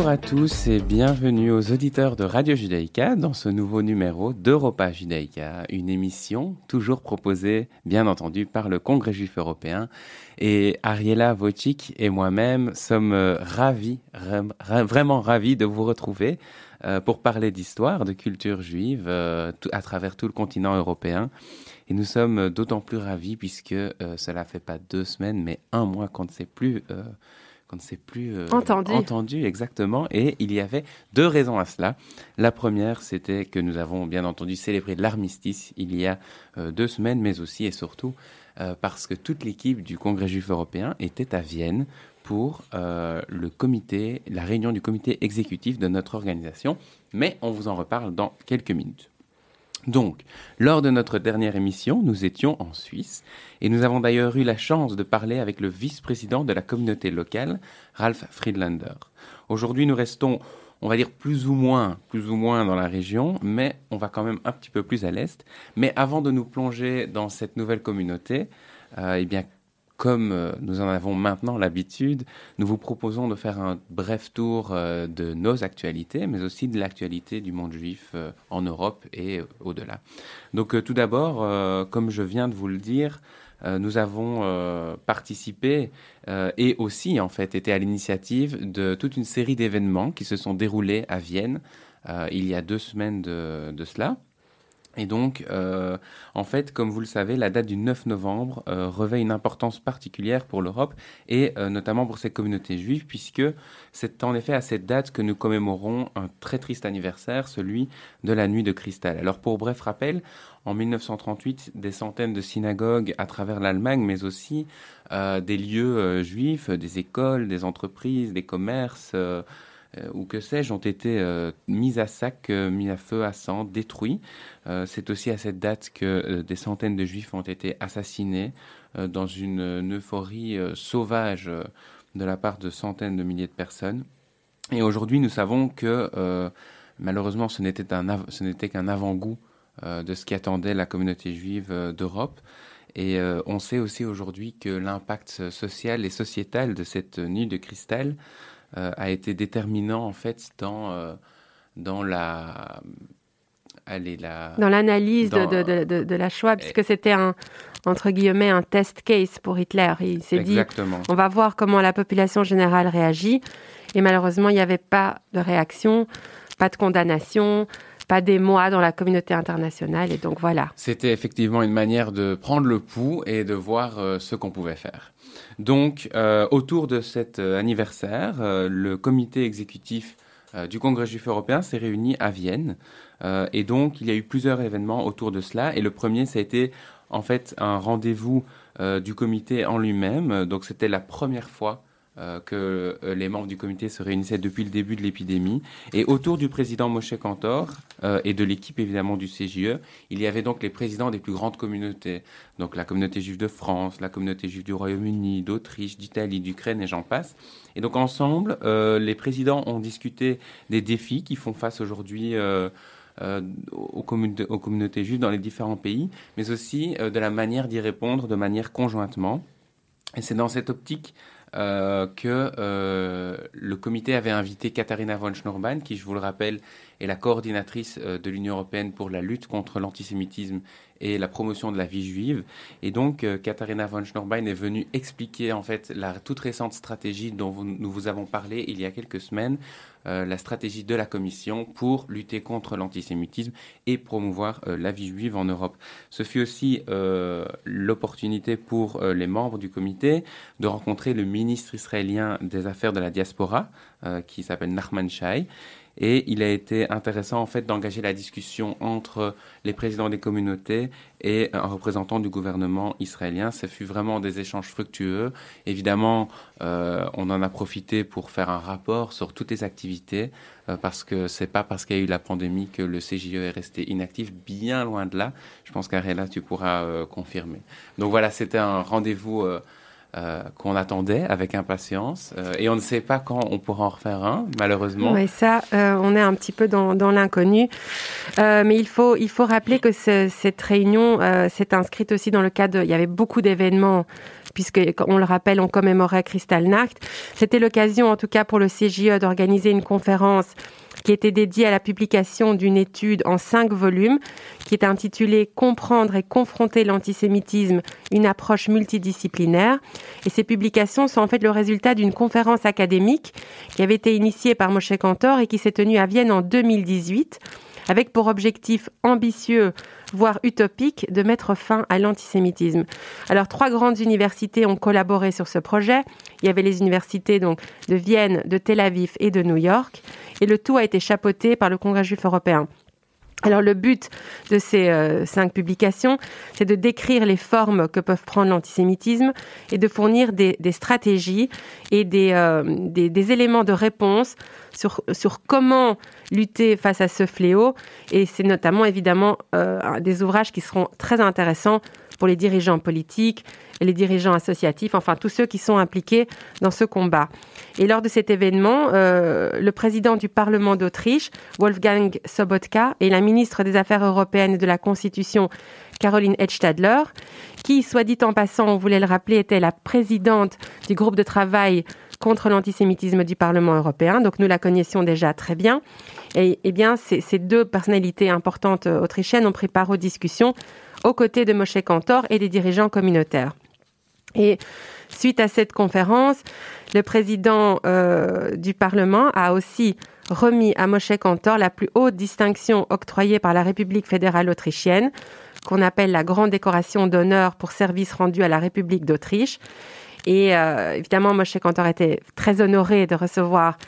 Bonjour à tous et bienvenue aux auditeurs de Radio Judaïka dans ce nouveau numéro d'Europa Judaïka, une émission toujours proposée bien entendu par le Congrès juif européen. Et Ariela Wojcik et moi-même sommes euh, ravis, vraiment ravis de vous retrouver euh, pour parler d'histoire, de culture juive euh, à travers tout le continent européen. Et nous sommes d'autant plus ravis puisque cela fait pas deux semaines mais un mois qu'on ne sait plus qu'on ne s'est plus euh, entendu. entendu exactement. Et il y avait deux raisons à cela. La première, c'était que nous avons bien entendu célébré l'armistice il y a euh, deux semaines, mais aussi et surtout euh, parce que toute l'équipe du Congrès juif européen était à Vienne pour le comité, la réunion du comité exécutif de notre organisation. Mais on vous en reparle dans quelques minutes. Donc, lors de notre dernière émission, nous étions en Suisse et nous avons d'ailleurs eu la chance de parler avec le vice-président de la communauté locale, Ralph Friedlander. Aujourd'hui, nous restons, on va dire, plus ou moins, plus ou moins dans la région, mais on va quand même un petit peu plus à l'est. Mais avant de nous plonger dans cette nouvelle communauté, euh, eh bien, comme euh, nous en avons maintenant l'habitude, nous vous proposons de faire un bref tour euh, de nos actualités, mais aussi de l'actualité du monde juif euh, en Europe et au-delà. Donc tout d'abord, comme je viens de vous le dire, nous avons participé et aussi en fait été à l'initiative de toute une série d'événements qui se sont déroulés à Vienne il y a deux semaines de cela. Et donc, euh, en fait, comme vous le savez, la date du 9 novembre euh, revêt une importance particulière pour l'Europe et euh, notamment pour ces communautés juives, puisque c'est en effet à cette date que nous commémorons un très triste anniversaire, celui de la nuit de cristal. Alors, pour bref rappel, en 1938, des centaines de synagogues à travers l'Allemagne, mais aussi des lieux juifs, des écoles, des entreprises, des commerces, ou que sais-je, ont été euh, mis à sac, euh, mis à feu, à sang, détruits. c'est aussi à cette date que des centaines de juifs ont été assassinés dans une, euphorie sauvage de la part de centaines de milliers de personnes. Et aujourd'hui, nous savons que malheureusement, ce n'était qu'un avant-goût de ce qui attendait la communauté juive d'Europe. Et on sait aussi aujourd'hui que l'impact social et sociétal de cette nuit de cristal euh, a été déterminant en fait dans, euh, dans la Allez, la... dans l'analyse de, de, de, de, la Shoah, puisque c'était un, entre guillemets, un test case pour Hitler. Il s'est dit, on va voir comment la population générale réagit. Et malheureusement, il n'y avait pas de réaction, pas de condamnation, pas des mois dans la communauté internationale. Et donc voilà. C'était effectivement une manière de prendre le pouls et de voir euh, ce qu'on pouvait faire. Donc, euh, autour de cet euh, anniversaire, euh, le comité exécutif du Congrès juif européen s'est réuni à Vienne. et donc, il y a eu plusieurs événements autour de cela. Et le premier, ça a été en fait un rendez-vous du comité en lui-même. Donc, c'était la première fois euh, que euh, les membres du comité se réunissaient depuis le début de l'épidémie. Et autour du président Moshe Kantor euh, et de l'équipe évidemment du CJE, il y avait donc les présidents des plus grandes communautés. Donc la communauté juive de France, la communauté juive du Royaume-Uni, d'Autriche, d'Italie, d'Ukraine et j'en passe. Et donc ensemble, les présidents ont discuté des défis qui font face aujourd'hui aux, communautés juives dans les différents pays, mais aussi de la manière d'y répondre de manière conjointement. Et c'est dans cette optique euh, que euh, le comité avait invité Katharina von Schnorban, qui, je vous le rappelle, est la coordinatrice euh, de l'Union européenne pour la lutte contre l'antisémitisme et la promotion de la vie juive. Et donc, Katharina von Schnorban est venue expliquer en fait la toute récente stratégie dont nous vous avons parlé il y a quelques semaines, euh, la stratégie de la Commission pour lutter contre l'antisémitisme et promouvoir euh, la vie juive en Europe. Ce fut aussi euh, l'opportunité pour les membres du comité de rencontrer le ministre israélien des Affaires de la diaspora, qui s'appelle Nachman Shai, et il a été intéressant en fait d'engager la discussion entre les présidents des communautés et un représentant du gouvernement israélien. Ce fut vraiment des échanges fructueux. Évidemment, euh, on en a profité pour faire un rapport sur toutes les activités euh, parce que c'est pas parce qu'il y a eu la pandémie que le CJE est resté inactif. Bien loin de là. Je pense qu'Arela, tu pourras euh, confirmer. Donc voilà, c'était un rendez-vous euh, qu'on attendait avec impatience. Euh, et on ne sait pas quand on pourra en refaire un, malheureusement. Oui, ça, euh, on est un petit peu dans, l'inconnu. mais il faut, il faut rappeler que cette réunion s'est inscrite aussi dans le cadre... Il y avait beaucoup d'événements puisque, on le rappelle, on commémorait Kristallnacht. C'était l'occasion, en tout cas pour le CGE, d'organiser une conférence qui était dédié à la publication d'une étude en cinq volumes qui est intitulée Comprendre et confronter l'antisémitisme, une approche multidisciplinaire. Et ces publications sont en fait le résultat d'une conférence académique qui avait été initiée par Moshe Kantor et qui s'est tenue à Vienne en 2018 avec pour objectif ambitieux, voire utopique, de mettre fin à l'antisémitisme. Alors, trois grandes universités ont collaboré sur ce projet. Il y avait les universités donc de Vienne, de Tel Aviv et de New York, et le tout a été chapeauté par le Congrès juif européen. Alors le but de ces euh, cinq publications, c'est de décrire les formes que peuvent prendre l'antisémitisme et de fournir des, stratégies et euh, des, des, éléments de réponse sur, sur comment lutter face à ce fléau. Et c'est notamment évidemment euh, des ouvrages qui seront très intéressants pour les dirigeants politiques, les dirigeants associatifs, enfin tous ceux qui sont impliqués dans ce combat. Et lors de cet événement, euh, le président du Parlement d'Autriche, Wolfgang Sobotka, et la ministre des Affaires européennes et de la Constitution, Caroline Edstadler, qui, soit dit en passant, on voulait le rappeler, était la présidente du groupe de travail contre l'antisémitisme du Parlement européen. Donc nous la connaissions déjà très bien. Et, eh bien, ces, ces deux personnalités importantes autrichiennes ont pris part aux discussions aux côtés de Moshe Kantor et des dirigeants communautaires. Et suite à cette conférence, le président euh, du Parlement a aussi remis à Moshe Kantor la plus haute distinction octroyée par la République fédérale autrichienne, qu'on appelle la Grande décoration d'honneur pour service rendu à la République d'Autriche. Et euh, évidemment, Moshe Kantor était très honoré de recevoir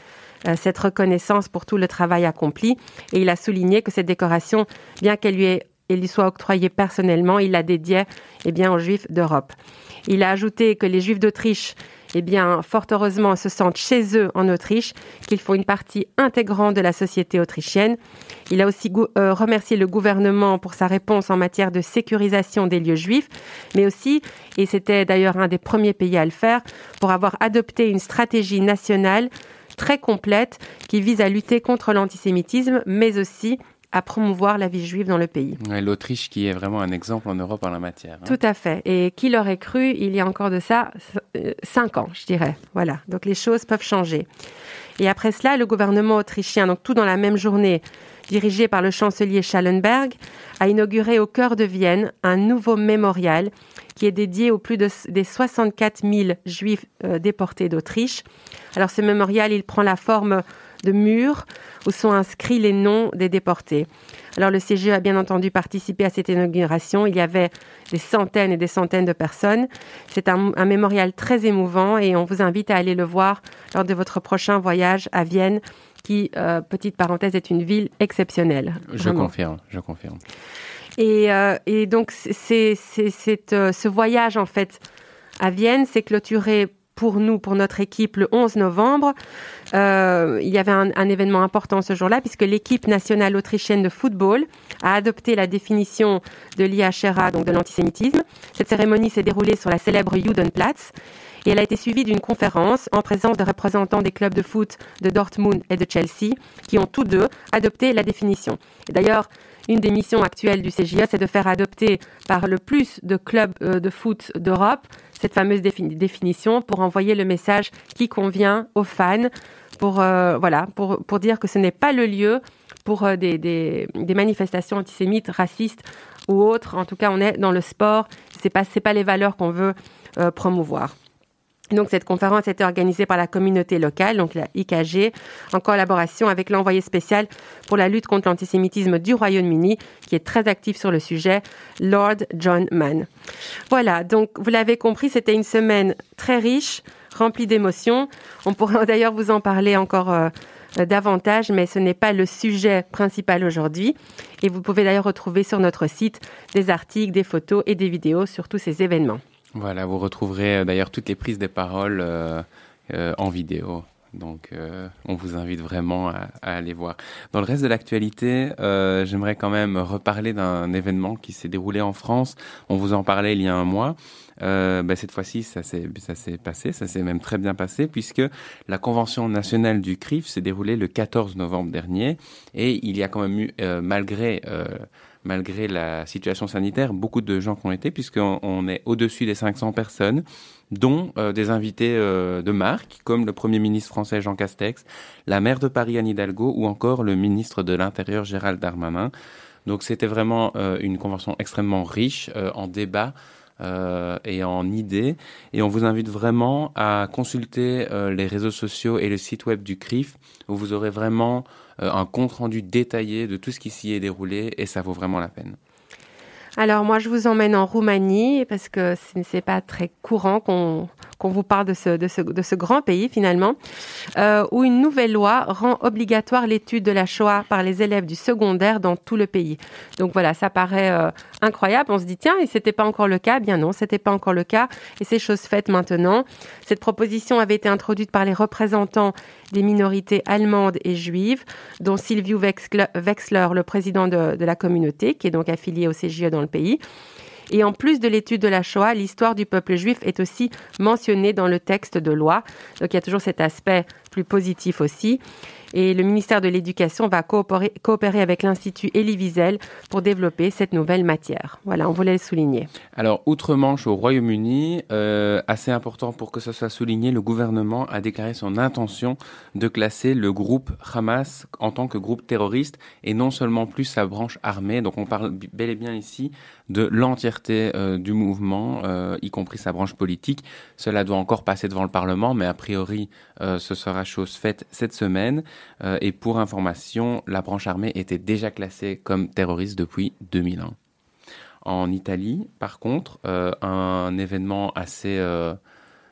euh, cette reconnaissance pour tout le travail accompli. Et il a souligné que cette décoration, bien qu'elle lui ait et lui soit octroyé personnellement. Il la dédiait eh bien, aux Juifs d'Europe. Il a ajouté que les Juifs d'Autriche, eh bien, fort heureusement, se sentent chez eux en Autriche, qu'ils font une partie intégrante de la société autrichienne. Il a aussi euh, remercié le gouvernement pour sa réponse en matière de sécurisation des lieux juifs, mais aussi, et c'était d'ailleurs un des premiers pays à le faire, pour avoir adopté une stratégie nationale très complète qui vise à lutter contre l'antisémitisme, mais aussi à promouvoir la vie juive dans le pays. L'Autriche qui est vraiment un exemple en Europe en la matière. Hein. Tout à fait. Et qui l'aurait cru il y a encore de ça euh, cinq ans, je dirais. Voilà. Donc les choses peuvent changer. Et après cela, le gouvernement autrichien, donc tout dans la même journée, dirigé par le chancelier Schallenberg, a inauguré au cœur de Vienne un nouveau mémorial qui est dédié aux plus de, des 64 000 juifs euh, déportés d'Autriche. Alors ce mémorial, il prend la forme de murs où sont inscrits les noms des déportés. Alors le CGE a bien entendu participé à cette inauguration. Il y avait des centaines et des centaines de personnes. C'est un, mémorial très émouvant et on vous invite à aller le voir lors de votre prochain voyage à Vienne, qui, euh, petite parenthèse, est une ville exceptionnelle. Je confirme, je confirme. Et, euh, donc c'est, euh, ce voyage en fait à Vienne s'est clôturé pour nous, pour notre équipe, le 11 novembre. Euh, il y avait un, un événement important ce jour-là, puisque l'équipe nationale autrichienne de football a adopté la définition de l'IHRA, donc de l'antisémitisme. Cette cérémonie s'est déroulée sur la célèbre Judenplatz et elle a été suivie d'une conférence en présence de représentants des clubs de foot de Dortmund et de Chelsea, qui ont tous deux adopté la définition. D'ailleurs, une des missions actuelles du CJA, c'est de faire adopter par le plus de clubs euh, de foot d'Europe cette fameuse définition pour envoyer le message qui convient aux fans, pour, euh, voilà, pour, dire que ce n'est pas le lieu pour euh, des, manifestations antisémites, racistes ou autres. En tout cas, on est dans le sport. C'est pas c'est pas les valeurs qu'on veut promouvoir. Donc cette conférence a été organisée par la communauté locale, donc la IKG, en collaboration avec l'envoyé spécial pour la lutte contre l'antisémitisme du Royaume-Uni, qui est très actif sur le sujet, Lord John Mann. Voilà, donc vous l'avez compris, c'était une semaine très riche, remplie d'émotions. On pourrait d'ailleurs vous en parler encore euh, davantage, mais ce n'est pas le sujet principal aujourd'hui. Et vous pouvez d'ailleurs retrouver sur notre site des articles, des photos et des vidéos sur tous ces événements. Voilà, vous retrouverez euh, d'ailleurs toutes les prises de parole euh, euh, en vidéo Donc, on vous invite vraiment à, aller voir. Dans le reste de l'actualité, j'aimerais quand même reparler d'un événement qui s'est déroulé en France. On vous en parlait il y a un mois. Bah, cette fois-ci, ça s'est passé, ça s'est même très bien passé, puisque la convention nationale du CRIF s'est déroulée le 14 novembre dernier, et il y a quand même eu, malgré malgré la situation sanitaire, beaucoup de gens qui ont été, puisqu'on on est au-dessus des 500 personnes dont euh, des invités euh, de marque, comme le Premier ministre français Jean Castex, la maire de Paris Anne Hidalgo ou encore le ministre de l'Intérieur Gérald Darmanin. Donc c'était vraiment euh, une convention extrêmement riche en débats et en idées. Et on vous invite vraiment à consulter les réseaux sociaux et le site web du CRIF, où vous aurez vraiment un compte-rendu détaillé de tout ce qui s'y est déroulé, et ça vaut vraiment la peine. Alors moi, je vous emmène en Roumanie parce que ce n'est pas très courant qu'on qu'on vous parle de ce, de ce, de ce grand pays finalement, euh, où une nouvelle loi rend obligatoire l'étude de la Shoah par les élèves du secondaire dans tout le pays. Donc voilà, ça paraît euh, incroyable. On se dit tiens, et c'était pas encore le cas? Bien non, c'était pas encore le cas, et c'est chose faite maintenant. Cette proposition avait été introduite par les représentants des minorités allemandes et juives, dont Silviu Wexler, le président de, de la communauté, qui est donc affilié au CGE dans le pays. Et en plus de l'étude de la Shoah, l'histoire du peuple juif est aussi mentionnée dans le texte de loi. Donc il y a toujours cet aspect plus positif aussi. Et le ministère de l'Éducation va coopérer, avec l'Institut Elie Wiesel pour développer cette nouvelle matière. Voilà, on voulait le souligner. Alors, outre-Manche au Royaume-Uni, euh, assez important pour que ce soit souligné, le gouvernement a déclaré son intention de classer le groupe Hamas en tant que groupe terroriste et non seulement plus sa branche armée. Donc, on parle bel et bien ici de l'entièreté euh, du mouvement, euh, y compris sa branche politique. Cela doit encore passer devant le Parlement, mais a priori, ce sera chose faite cette semaine. Euh, et pour information, la branche armée était déjà classée comme terroriste depuis 2001. En Italie, par contre, euh, un événement assez euh,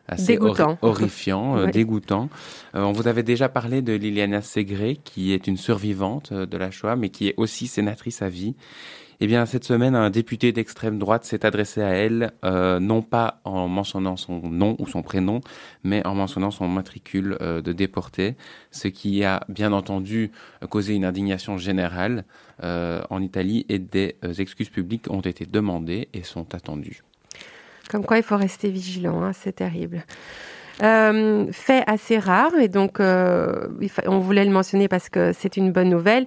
assez horrifiant, dégoûtant. on vous avait déjà parlé de Liliana Segre, qui est une survivante de la Shoah, mais qui est aussi sénatrice à vie eh bien, cette semaine, un député d'extrême droite s'est adressé à elle, euh, non pas en mentionnant son nom ou son prénom, mais en mentionnant son matricule euh, de déporté, ce qui a bien entendu causé une indignation générale euh, en Italie et des excuses publiques ont été demandées et sont attendues. Comme quoi, il faut rester vigilant, hein, c'est terrible. Fait assez rare, et donc on voulait le mentionner parce que c'est une bonne nouvelle.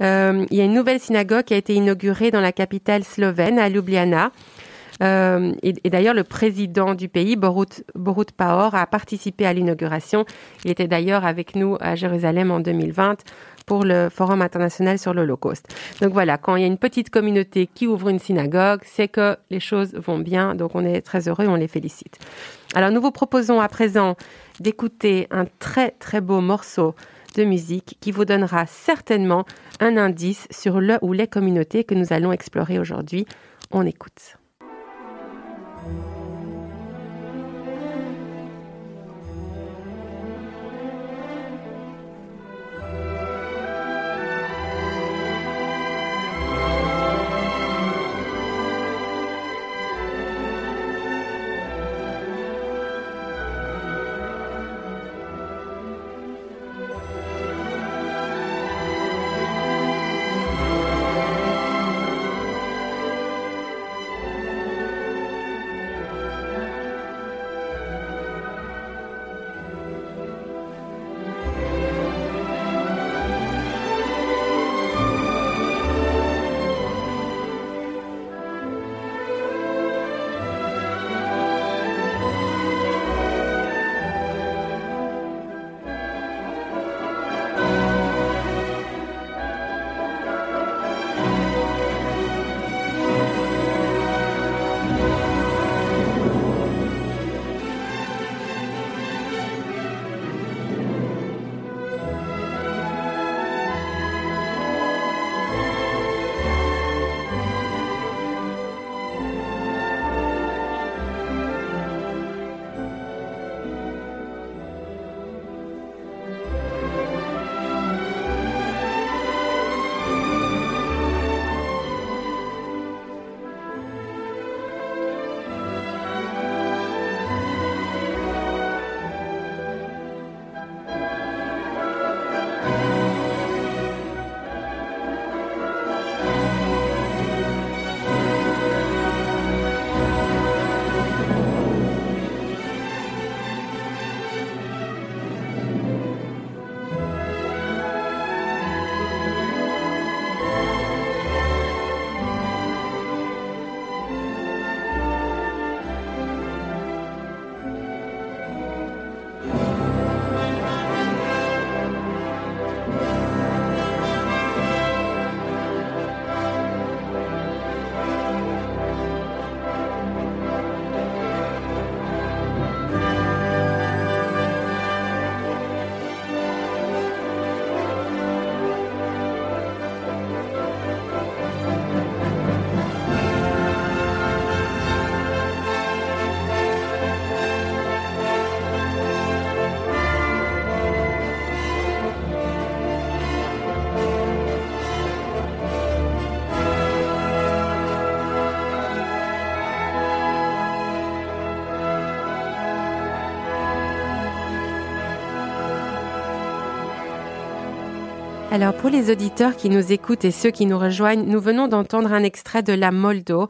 Euh, il y a une nouvelle synagogue qui a été inaugurée dans la capitale slovène, à Ljubljana. Euh, et, d'ailleurs, le président du pays, Borut, Borut Pahor, a participé à l'inauguration. Il était d'ailleurs avec nous à Jérusalem en 2020 pour le Forum international sur l'Holocauste. Donc voilà, quand il y a une petite communauté qui ouvre une synagogue, c'est que les choses vont bien. Donc on est très heureux, on les félicite. Alors nous vous proposons à présent d'écouter un très très beau morceau de musique qui vous donnera certainement un indice sur le ou les communautés que nous allons explorer aujourd'hui. On écoute. Alors pour les auditeurs qui nous écoutent et ceux qui nous rejoignent, nous venons d'entendre un extrait de La Moldo.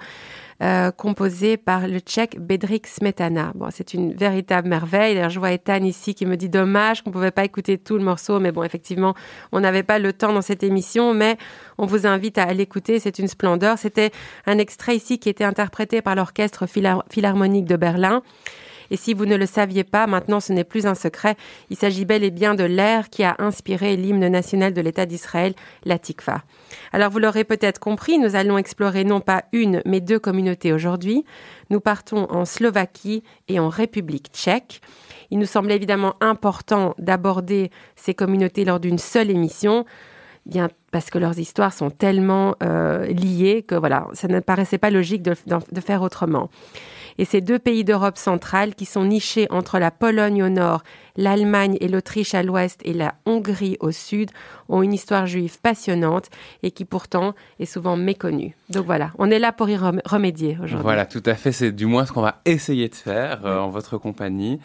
Euh, composé par le tchèque Bedřich Smetana. Bon, c'est une véritable merveille. D'ailleurs, je vois Ethan ici qui me dit dommage qu'on ne pouvait pas écouter tout le morceau, mais bon, effectivement, on n'avait pas le temps dans cette émission, mais on vous invite à l'écouter. C'est une splendeur. C'était un extrait ici qui était interprété par l'orchestre philharmonique de Berlin. Et si vous ne le saviez pas, maintenant ce n'est plus un secret. Il s'agit bel et bien de l'air qui a inspiré l'hymne national de l'État d'Israël, la Tikva. Alors vous l'aurez peut-être compris, nous allons explorer non pas une, mais deux communautés aujourd'hui. Nous partons en Slovaquie et en République tchèque. Il nous semble évidemment important d'aborder ces communautés lors d'une seule émission bien parce que leurs histoires sont tellement euh, liées que voilà, ça ne paraissait pas logique de faire autrement. Et ces deux pays d'Europe centrale qui sont nichés entre la Pologne au nord, l'Allemagne et l'Autriche à l'ouest et la Hongrie au sud ont une histoire juive passionnante et qui pourtant est souvent méconnue. Donc voilà, on est là pour y remédier aujourd'hui. Voilà, tout à fait. C'est du moins ce qu'on va essayer de faire euh, en votre compagnie.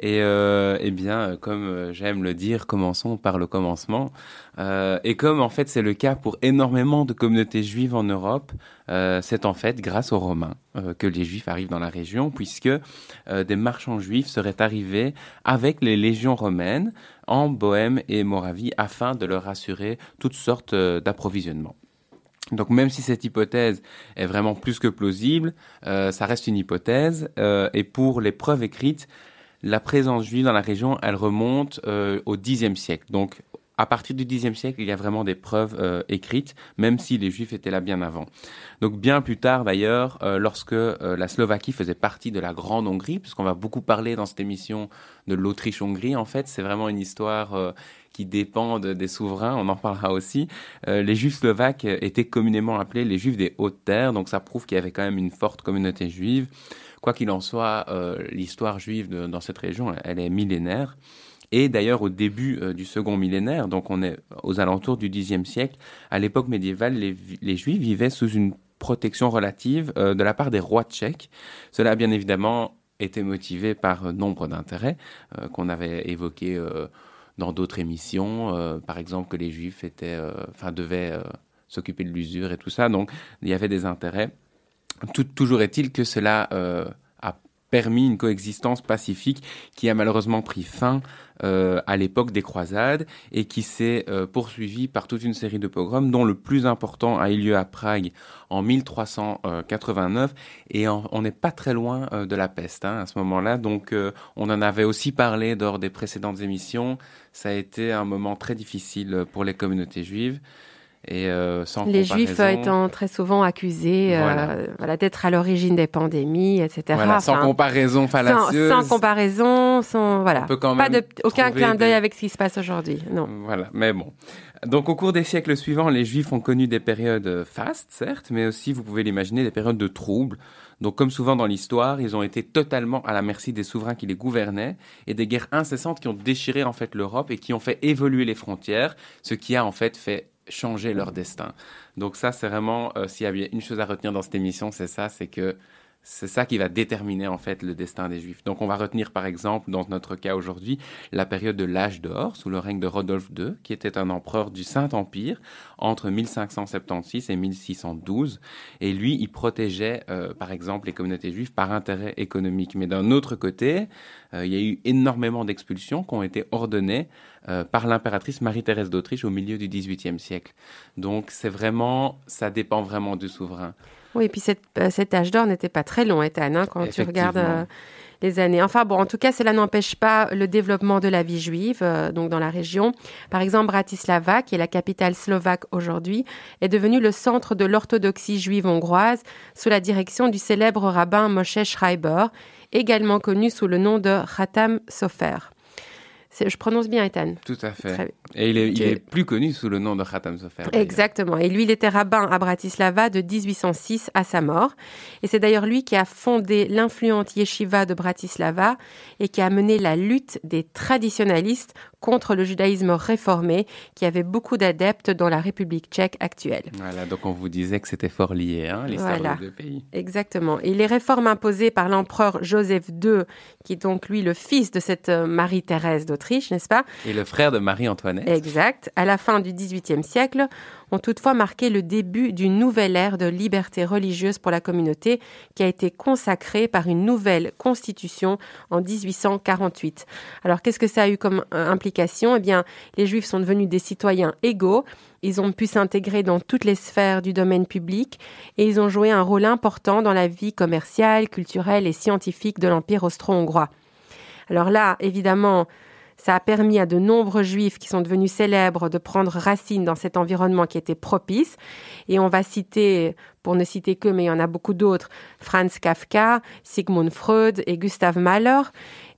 Et euh, eh bien, euh, comme euh, j'aime le dire, commençons par le commencement. Euh, et comme en fait c'est le cas pour énormément de communautés juives en Europe, euh, c'est en fait grâce aux Romains que les Juifs arrivent dans la région, puisque des marchands juifs seraient arrivés avec les légions romaines en Bohème et Moravie afin de leur assurer toutes sortes d'approvisionnements. Donc même si cette hypothèse est vraiment plus que plausible, ça reste une hypothèse, et pour les preuves écrites, la présence juive dans la région, elle remonte euh, au Xe siècle. Donc, à partir du Xe siècle, il y a vraiment des preuves euh, écrites, même si les Juifs étaient là bien avant. Donc, bien plus tard, d'ailleurs, euh, lorsque la Slovaquie faisait partie de la Grande Hongrie, puisqu'on va beaucoup parler dans cette émission de l'Autriche-Hongrie, en fait, c'est vraiment une histoire qui dépend des souverains, on en parlera aussi. les Juifs slovaques étaient communément appelés les Juifs des Hautes Terres, donc ça prouve qu'il y avait quand même une forte communauté juive. Quoi qu'il en soit, euh, l'histoire juive dans cette région, elle est millénaire. Et d'ailleurs, au début euh, du second millénaire, donc on est aux alentours du Xe siècle, à l'époque médiévale, les, Juifs vivaient sous une protection relative euh, de la part des rois tchèques. Cela a bien évidemment été motivé par nombre d'intérêts qu'on avait évoqués dans d'autres émissions, par exemple que les Juifs étaient, devaient s'occuper de l'usure et tout ça. Donc, il y avait des intérêts toujours est-il que cela euh, permis une coexistence pacifique qui a malheureusement pris fin euh, à l'époque des croisades et qui s'est euh, poursuivie par toute une série de pogroms dont le plus important a eu lieu à Prague en 1389 et on n'est pas très loin de la peste hein, à ce moment-là. Donc on en avait aussi parlé lors des précédentes émissions. Ça a été un moment très difficile pour les communautés juives et euh, sans les juifs étant très souvent accusés euh, voilà. d'être à l'origine des pandémies, etc. sans comparaison fallacieuse. Sans, comparaison, sans voilà. pas de, aucun clin d'œil avec ce qui se passe aujourd'hui. Non. Voilà, mais bon. Donc au cours des siècles suivants, les juifs ont connu des périodes fastes, certes, mais aussi, vous pouvez l'imaginer, des périodes de troubles. Donc comme souvent dans l'histoire, ils ont été totalement à la merci des souverains qui les gouvernaient et des guerres incessantes qui ont déchiré en fait l'Europe et qui ont fait évoluer les frontières, ce qui a en fait fait changer leur destin. Donc ça, c'est vraiment, euh, s'il y a une chose à retenir dans cette émission, c'est ça, c'est que c'est ça qui va déterminer en fait le destin des Juifs. Donc on va retenir par exemple dans notre cas aujourd'hui la période de l'âge d'or sous le règne de Rodolphe II qui était un empereur du Saint-Empire entre 1576 et 1612 et lui il protégeait euh, par exemple les communautés juives par intérêt économique. Mais d'un autre côté, euh, il y a eu énormément d'expulsions qui ont été ordonnées euh, par l'impératrice Marie-Thérèse d'Autriche au milieu du XVIIIe siècle. Donc c'est vraiment, ça dépend vraiment du souverain. Oui, et puis euh, cet âge d'or n'était pas très long, Ethan, hein, quand tu regardes euh, les années. Enfin bon, en tout cas, cela n'empêche pas le développement de la vie juive euh, donc dans la région. Par exemple, Bratislava, qui est la capitale slovaque aujourd'hui, est devenue le centre de l'orthodoxie juive hongroise sous la direction du célèbre rabbin Moshe Schreiber, également connu sous le nom de Khatam Sofer. Je prononce bien Ethan. Tout à fait. Et il est, plus connu sous le nom de Khatam Sofer. Exactement. Et lui, il était rabbin à Bratislava de 1806 à sa mort. Et c'est d'ailleurs lui qui a fondé l'influente yeshiva de Bratislava et qui a mené la lutte des traditionalistes contre le judaïsme réformé qui avait beaucoup d'adeptes dans la République tchèque actuelle. Voilà, donc on vous disait que c'était fort lié, hein, voilà. des deux pays. Exactement. Et les réformes imposées par l'empereur Joseph II, qui est donc lui le fils de cette euh, Marie-Thérèse d'Autriche, d'Autriche, n'est-ce pas? Et le frère de Marie-Antoinette. Exact. À la fin du XVIIIe siècle, ont toutefois marqué le début d'une nouvelle ère de liberté religieuse pour la communauté qui a été consacrée par une nouvelle constitution en 1848. Alors qu'est-ce que ça a eu comme euh, implication? Eh bien, les juifs sont devenus des citoyens égaux, ils ont pu s'intégrer dans toutes les sphères du domaine public et ils ont joué un rôle important dans la vie commerciale, culturelle et scientifique de l'Empire austro-hongrois. Alors là, évidemment, ça a permis à de nombreux juifs qui sont devenus célèbres de prendre racine dans cet environnement qui était propice. Et on va citer, pour ne citer que, mais il y en a beaucoup d'autres, Franz Kafka, Sigmund Freud et Gustav Mahler.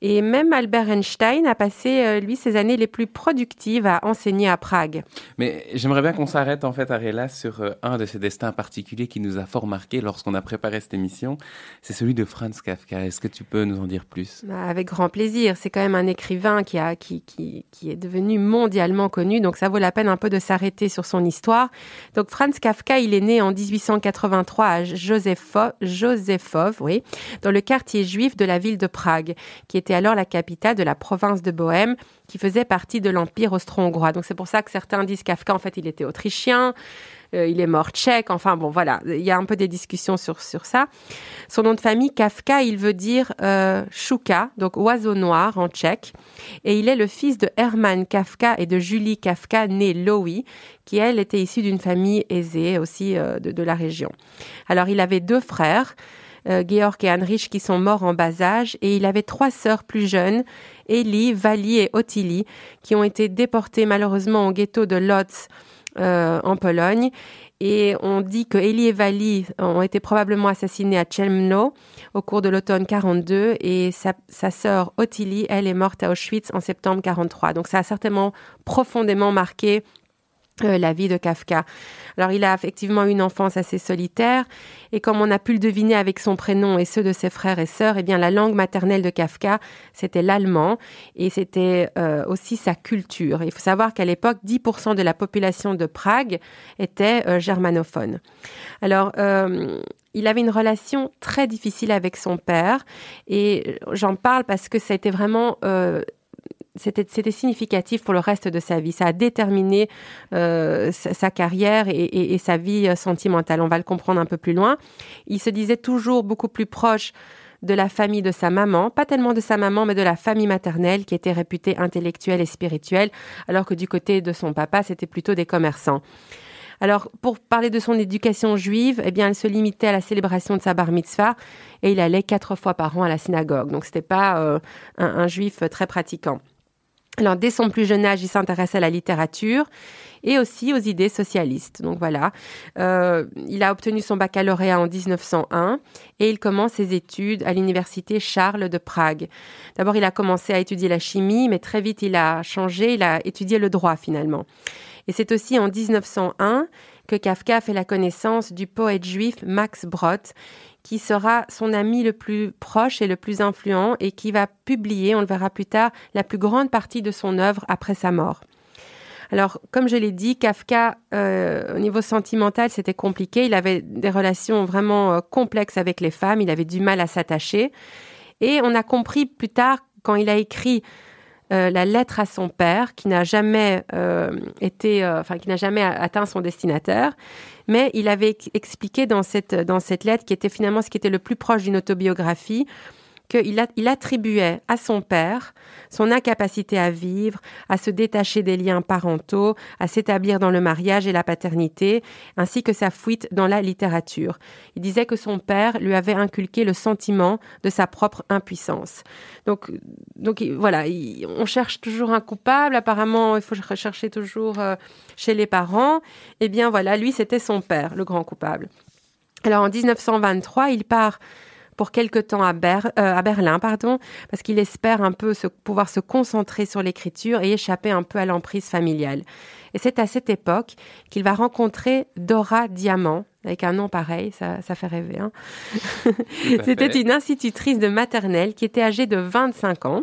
Et même Albert Einstein a passé, euh, lui, ses années les plus productives à enseigner à Prague. Mais j'aimerais bien qu'on s'arrête, en fait, Ariella, sur euh, un de ces destins particuliers qui nous a fort marqué lorsqu'on a préparé cette émission. C'est celui de Franz Kafka. Est-ce que tu peux nous en dire plus? Bah, Avec grand plaisir. C'est quand même un écrivain qui, a, qui, qui, qui est devenu mondialement connu, donc ça vaut la peine un peu de s'arrêter sur son histoire. Donc Franz Kafka, il est né en 1883 à oui, dans le quartier juif de la ville de Prague, qui était alors la capitale de la province de Bohême, qui faisait partie de l'Empire austro-hongrois. Donc c'est pour ça que certains disent Kafka, en fait, il était autrichien, il est mort tchèque, enfin bon, voilà, il y a un peu des discussions sur, sur ça. Son nom de famille, Kafka, il veut dire euh, chouka, donc oiseau noir en tchèque, et il est le fils de Hermann Kafka et de Julie Kafka, née Lowy, qui elle était issue d'une famille aisée aussi euh, de, la région. Alors il avait deux frères, euh, Georg et Heinrich qui sont morts en bas âge et il avait trois sœurs plus jeunes, Elie, Vali et Ottilie, qui ont été déportées malheureusement au ghetto de Lodz euh, en Pologne. Et on dit que Elie et Vali ont été probablement assassinés à Chelmno au cours de l'automne 42 et sa, sa sœur Ottilie, elle est morte à Auschwitz en septembre 43. Donc ça a certainement profondément marqué euh, la vie de Kafka. Alors il a effectivement une enfance assez solitaire et comme on a pu le deviner avec son prénom et ceux de ses frères et sœurs, eh bien la langue maternelle de Kafka c'était l'allemand et c'était euh, aussi sa culture. Il faut savoir qu'à l'époque 10% de la population de Prague était euh, germanophone. Alors il avait une relation très difficile avec son père et j'en parle parce que ça a été vraiment c'était significatif pour le reste de sa vie. Ça a déterminé euh, sa, carrière et, sa vie euh, sentimentale. On va le comprendre un peu plus loin. Il se disait toujours beaucoup plus proche de la famille de sa maman, pas tellement de sa maman, mais de la famille maternelle qui était réputée intellectuelle et spirituelle, alors que du côté de son papa, c'était plutôt des commerçants. Alors, pour parler de son éducation juive, eh bien, elle se limitait à la célébration de sa bar mitzvah et il allait quatre fois par an à la synagogue. Donc, c'était pas euh, un juif très pratiquant. Alors, dès son plus jeune âge, il s'intéresse à la littérature et aussi aux idées socialistes. Donc voilà, euh, il a obtenu son baccalauréat en 1901 et il commence ses études à l'université Charles de Prague. D'abord, il a commencé à étudier la chimie, mais très vite, il a changé, il a étudié le droit finalement. Et c'est aussi en 1901 que Kafka fait la connaissance du poète juif Max Brod, qui sera son ami le plus proche et le plus influent et qui va publier, on le verra plus tard, la plus grande partie de son œuvre après sa mort. Alors, comme je l'ai dit, Kafka, euh, au niveau sentimental, c'était compliqué. Il avait des relations vraiment euh, complexes avec les femmes. Il avait du mal à s'attacher. Et on a compris plus tard, quand il a écrit euh, la lettre à son père, qui n'a jamais été, enfin, qui n'a jamais atteint son destinataire, mais il avait expliqué dans cette, dans cette lettre, qui était finalement ce qui était le plus proche d'une autobiographie, qu'il il attribuait à son père son incapacité à vivre, à se détacher des liens parentaux, à s'établir dans le mariage et la paternité, ainsi que sa fuite dans la littérature. Il disait que son père lui avait inculqué le sentiment de sa propre impuissance. Donc, voilà, on cherche toujours un coupable. Apparemment, il faut rechercher toujours euh, chez les parents. Eh bien voilà, lui, c'était son père, le grand coupable. Alors en 1923, il part pour quelque temps à, euh, à Berlin, pardon, parce qu'il espère un peu se, pouvoir se concentrer sur l'écriture et échapper un peu à l'emprise familiale. Et c'est à cette époque qu'il va rencontrer Dora Diamant, avec un nom pareil, ça, ça fait rêver. Hein C'était une institutrice de maternelle qui était âgée de 25 ans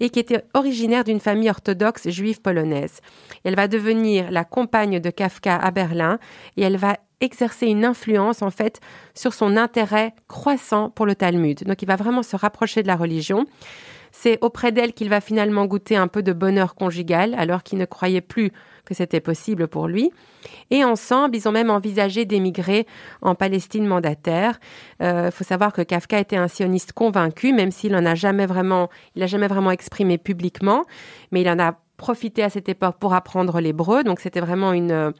et qui était originaire d'une famille orthodoxe juive polonaise. Elle va devenir la compagne de Kafka à Berlin et elle va exercer une influence en fait sur son intérêt croissant pour le Talmud. Donc il va vraiment se rapprocher de la religion. C'est auprès d'elle qu'il va finalement goûter un peu de bonheur conjugal, alors qu'il ne croyait plus que c'était possible pour lui. Et ensemble, ils ont même envisagé d'émigrer en Palestine mandataire. Il euh, faut savoir que Kafka était un sioniste convaincu, même s'il n'en a jamais a jamais vraiment exprimé publiquement, mais il en a profité à cette époque pour apprendre l'hébreu. Donc c'était vraiment une,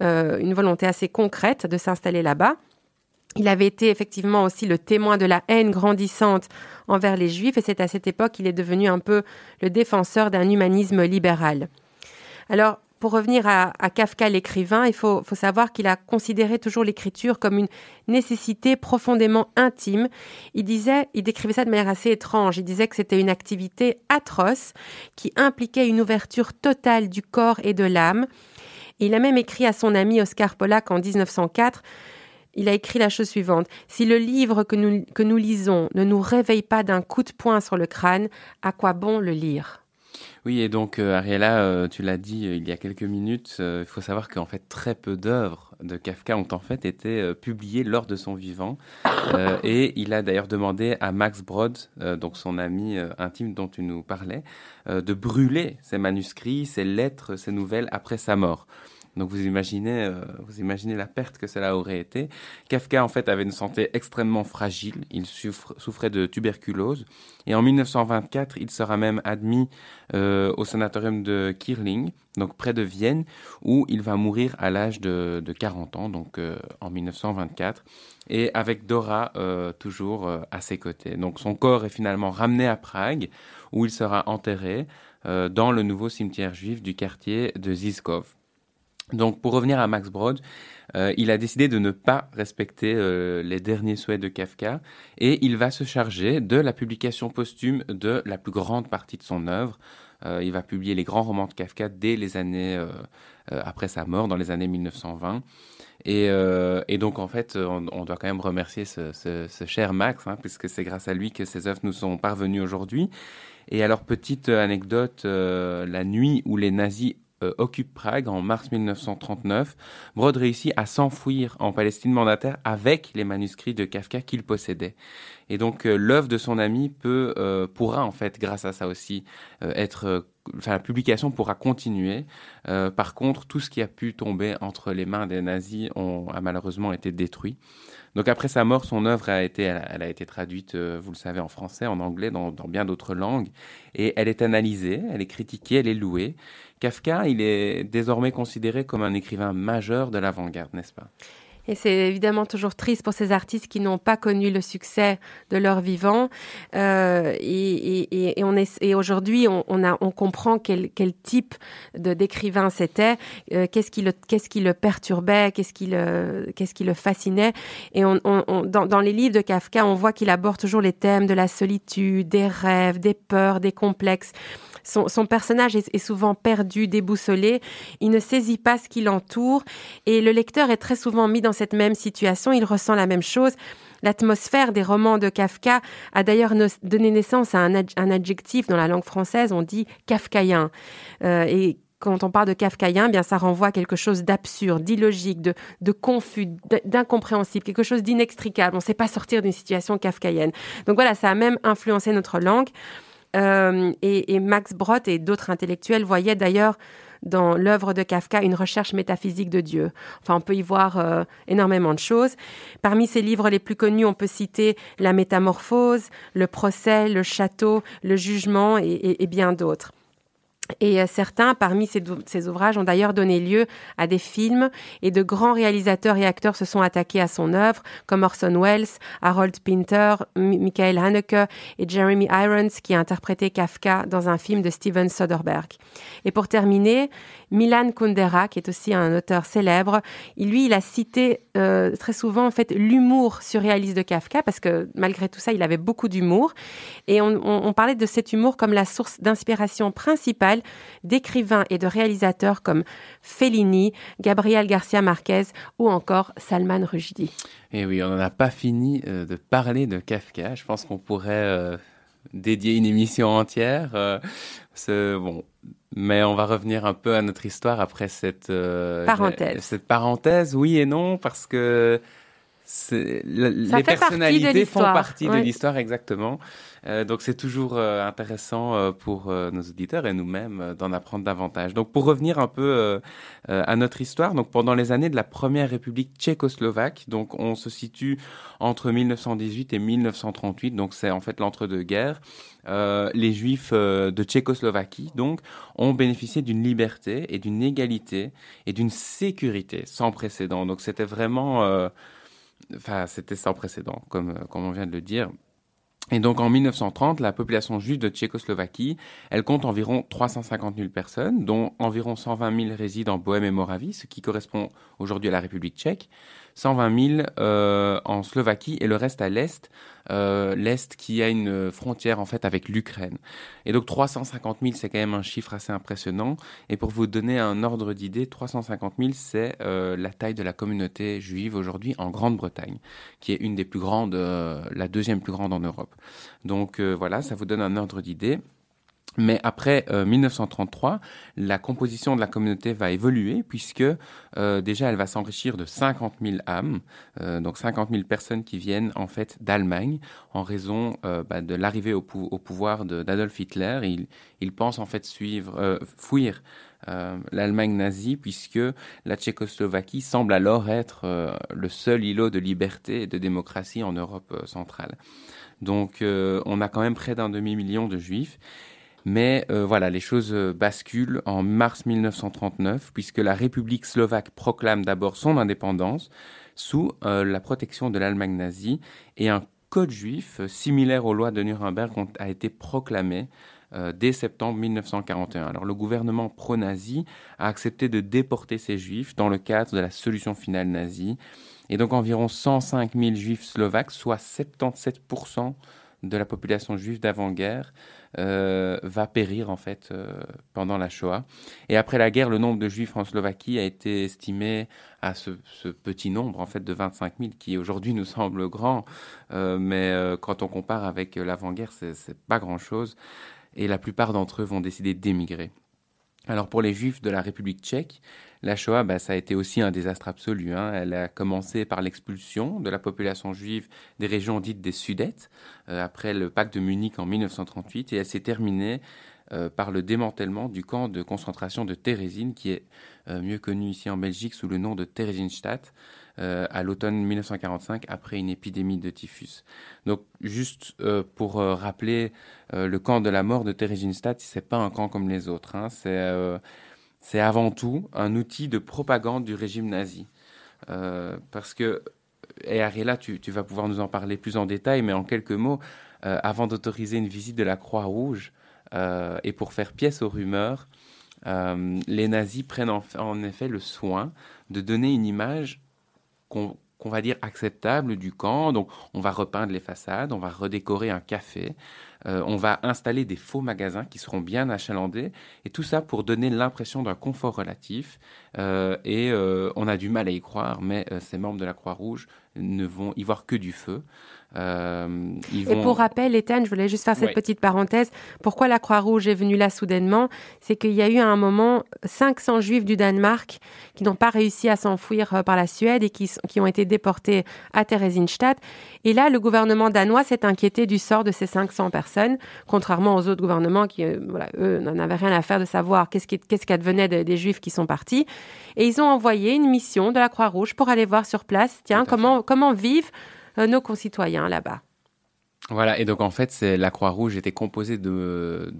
une volonté assez concrète de s'installer là-bas. Il avait été effectivement aussi le témoin de la haine grandissante envers les juifs et c'est à cette époque qu'il est devenu un peu le défenseur d'un humanisme libéral. Alors, pour revenir à, Kafka l'écrivain, il faut, savoir qu'il a considéré toujours l'écriture comme une nécessité profondément intime. Il disait, il décrivait ça de manière assez étrange. Il disait que c'était une activité atroce qui impliquait une ouverture totale du corps et de l'âme. Il a même écrit à son ami Oscar Polak en 1904 il a écrit la chose suivante. Si le livre que nous, que nous lisons ne nous réveille pas d'un coup de poing sur le crâne, à quoi bon le lire? Oui, et donc euh, Ariella, euh, tu l'as dit euh, il y a quelques minutes, il faut savoir qu'en fait très peu d'œuvres de Kafka ont en fait été publiées lors de son vivant. et il a d'ailleurs demandé à Max Brod, donc son ami intime dont tu nous parlais, de brûler ses manuscrits, ses lettres, ses nouvelles après sa mort. Donc vous imaginez, euh, vous imaginez la perte que cela aurait été. Kafka en fait avait une santé extrêmement fragile. Il souffrait de tuberculose et en 1924 il sera même admis euh, au sanatorium de Kirling, donc près de Vienne, où il va mourir à l'âge de, 40 ans, donc euh, en 1924, et avec Dora toujours à ses côtés. Donc son corps est finalement ramené à Prague, où il sera enterré dans le nouveau cimetière juif du quartier de Ziskov. Donc pour revenir à Max Brod, euh, il a décidé de ne pas respecter euh, les derniers souhaits de Kafka et il va se charger de la publication posthume de la plus grande partie de son œuvre. Euh, il va publier les grands romans de Kafka dès les années après sa mort, dans les années 1920. Et, donc en fait, on, doit quand même remercier ce, cher Max, hein, puisque c'est grâce à lui que ses œuvres nous sont parvenues aujourd'hui. Et alors petite anecdote, la nuit où les nazis euh, occupe Prague en mars 1939, Brod réussit à s'enfuir en Palestine mandataire avec les manuscrits de Kafka qu'il possédait. Et donc euh, l'œuvre de son ami peut, euh, pourra en fait, grâce à ça aussi, être, enfin la publication pourra continuer. par contre, tout ce qui a pu tomber entre les mains des nazis a malheureusement été détruit. Donc après sa mort, son œuvre a été, elle, a été traduite, vous le savez, en français, en anglais, dans, dans bien d'autres langues, et elle est analysée, elle est critiquée, elle est louée. Kafka, il est désormais considéré comme un écrivain majeur de l'avant-garde, n'est-ce pas? Et c'est évidemment toujours triste pour ces artistes qui n'ont pas connu le succès de leur vivant. Euh, et, on est, et aujourd'hui, on, a, on comprend quel, quel type de d'écrivain c'était, euh, qu'est-ce qui le, qu'est-ce qui le perturbait, qu'est-ce qui le, qu'est-ce qui le fascinait. Et on, dans, dans les livres de Kafka, on voit qu'il aborde toujours les thèmes de la solitude, des rêves, des peurs, des complexes. Son, personnage est, souvent perdu, déboussolé. Il ne saisit pas ce qui l'entoure. Et le lecteur est très souvent mis dans cette même situation. Il ressent la même chose. L'atmosphère des romans de Kafka a d'ailleurs donné naissance à un, adjectif dans la langue française. On dit kafkaïen. Euh, et quand on parle de kafkaïen, bien ça renvoie à quelque chose d'absurde, d'illogique, de, de confus, d'incompréhensible, quelque chose d'inextricable. On ne sait pas sortir d'une situation kafkaïenne. Donc voilà, ça a même influencé notre langue. Euh, et, Max Brott et d'autres intellectuels voyaient d'ailleurs dans l'œuvre de Kafka une recherche métaphysique de Dieu. Enfin, on peut y voir euh, énormément de choses. Parmi ses livres les plus connus, on peut citer La Métamorphose, Le Procès, Le Château, Le Jugement et bien d'autres. Et euh, certains, parmi ces, ouvrages, ont d'ailleurs donné lieu à des films et de grands réalisateurs et acteurs se sont attaqués à son œuvre, comme Orson Welles, Harold Pinter, Michael Haneke et Jeremy Irons, qui a interprété Kafka dans un film de Steven Soderbergh. Et pour terminer, Milan Kundera, qui est aussi un auteur célèbre, lui, il a cité euh, très souvent en fait l'humour surréaliste de Kafka, parce que malgré tout ça, il avait beaucoup d'humour. Et on parlait de cet humour comme la source d'inspiration principale d'écrivains et de réalisateurs comme Fellini, Gabriel Garcia Marquez ou encore Salman Rushdie. Et oui, on n'en a pas fini euh, de parler de Kafka. Je pense qu'on pourrait euh, dédier une émission entière. Euh, bon, mais on va revenir un peu à notre histoire après cette parenthèse. Cette parenthèse, oui et non, parce que les personnalités font partie de l'histoire exactement. Euh, donc c'est toujours euh, intéressant euh, pour nos auditeurs et nous-mêmes d'en apprendre davantage. Donc pour revenir un peu à notre histoire, donc pendant les années de la première République tchécoslovaque, donc on se situe entre 1918 et 1938, donc c'est en fait l'entre-deux-guerres. les Juifs de Tchécoslovaquie, donc, ont bénéficié d'une liberté et d'une égalité et d'une sécurité sans précédent. Donc, c'était vraiment enfin, c'était sans précédent, comme, comme on vient de le dire. Et donc en 1930, la population juive de Tchécoslovaquie, elle compte environ 350 000 personnes, dont environ 120 000 résident en Bohème et Moravie, ce qui correspond aujourd'hui à la République tchèque. 120 000 euh, en Slovaquie et le reste à l'est, euh, l'est qui a une frontière en fait avec l'Ukraine. Et donc 350 000, c'est quand même un chiffre assez impressionnant. Et pour vous donner un ordre d'idée, 350 000, c'est euh, la taille de la communauté juive aujourd'hui en Grande-Bretagne, qui est une des plus grandes, la deuxième plus grande en Europe. Donc voilà, ça vous donne un ordre d'idée. Mais après 1933, euh, la composition de la communauté va évoluer puisque euh, déjà elle va s'enrichir de 50 000 âmes, euh, donc 50 000 personnes qui viennent en fait d'Allemagne en raison bah, de l'arrivée au, pouvoir d'Adolf Hitler. Il, il, pense en fait suivre, fuir l'Allemagne nazie puisque la Tchécoslovaquie semble alors être le seul îlot de liberté et de démocratie en Europe centrale. Donc on a quand même près d'un demi-million de juifs. Mais euh, voilà, les choses euh, basculent en mars 1939, puisque la République slovaque proclame d'abord son indépendance sous euh, la protection de l'Allemagne nazie, et un code juif similaire aux lois de Nuremberg a été proclamé dès septembre 1941. Alors le gouvernement pro-nazi a accepté de déporter ces juifs dans le cadre de la solution finale nazie, et donc environ 105 000 juifs slovaques, soit 77% de la population juive d'avant-guerre euh, va périr en fait euh, pendant la Shoah. Et après la guerre, le nombre de juifs en Slovaquie a été estimé à ce, petit nombre en fait de 25 000 qui aujourd'hui nous semble grand, euh, mais quand on compare avec l'avant-guerre, c'est pas grand-chose. Et la plupart d'entre eux vont décider d'émigrer. Alors pour les juifs de la République tchèque, la Shoah, bah, ça a été aussi un désastre absolu. Hein. Elle a commencé par l'expulsion de la population juive des régions dites des Sudètes, euh, après le pacte de Munich en 1938, et elle s'est terminée euh, par le démantèlement du camp de concentration de Térésine, qui est euh, mieux connu ici en Belgique sous le nom de Theresienstadt, à l'automne 1945, après une épidémie de typhus. Donc, juste pour rappeler, le camp de la mort de Theresienstadt, c'est pas un camp comme les autres. Hein. C'est c'est avant tout un outil de propagande du régime nazi. Euh, parce que, et Ariela, tu, vas pouvoir nous en parler plus en détail, mais en quelques mots, euh, avant d'autoriser une visite de la Croix-Rouge euh, et pour faire pièce aux rumeurs, les nazis prennent en, effet le soin de donner une image qu'on va dire acceptable du camp. Donc, on va repeindre les façades, on va redécorer un café, euh, on va installer des faux magasins qui seront bien achalandés, et tout ça pour donner l'impression d'un confort relatif. Euh, et euh, on a du mal à y croire, mais ces membres de la Croix-Rouge ne vont y voir que du feu. Euh, Et pour rappel, Ethan, je voulais juste faire cette petite parenthèse. Pourquoi la Croix-Rouge est venue là soudainement? C'est qu'il y a eu à un moment 500 juifs du Danemark qui n'ont pas réussi à s'enfuir euh, par la Suède et qui, qui ont été déportés à Theresienstadt. Et là, le gouvernement danois s'est inquiété du sort de ces 500 personnes, contrairement aux autres gouvernements qui, euh, voilà, eux, n'en avaient rien à faire de savoir qu'est-ce qu'advenait des juifs qui sont partis. Et ils ont envoyé une mission de la Croix-Rouge pour aller voir sur place, tiens, comment, comment vivent nos concitoyens là-bas. Voilà, et donc en fait, la Croix-Rouge était composée de,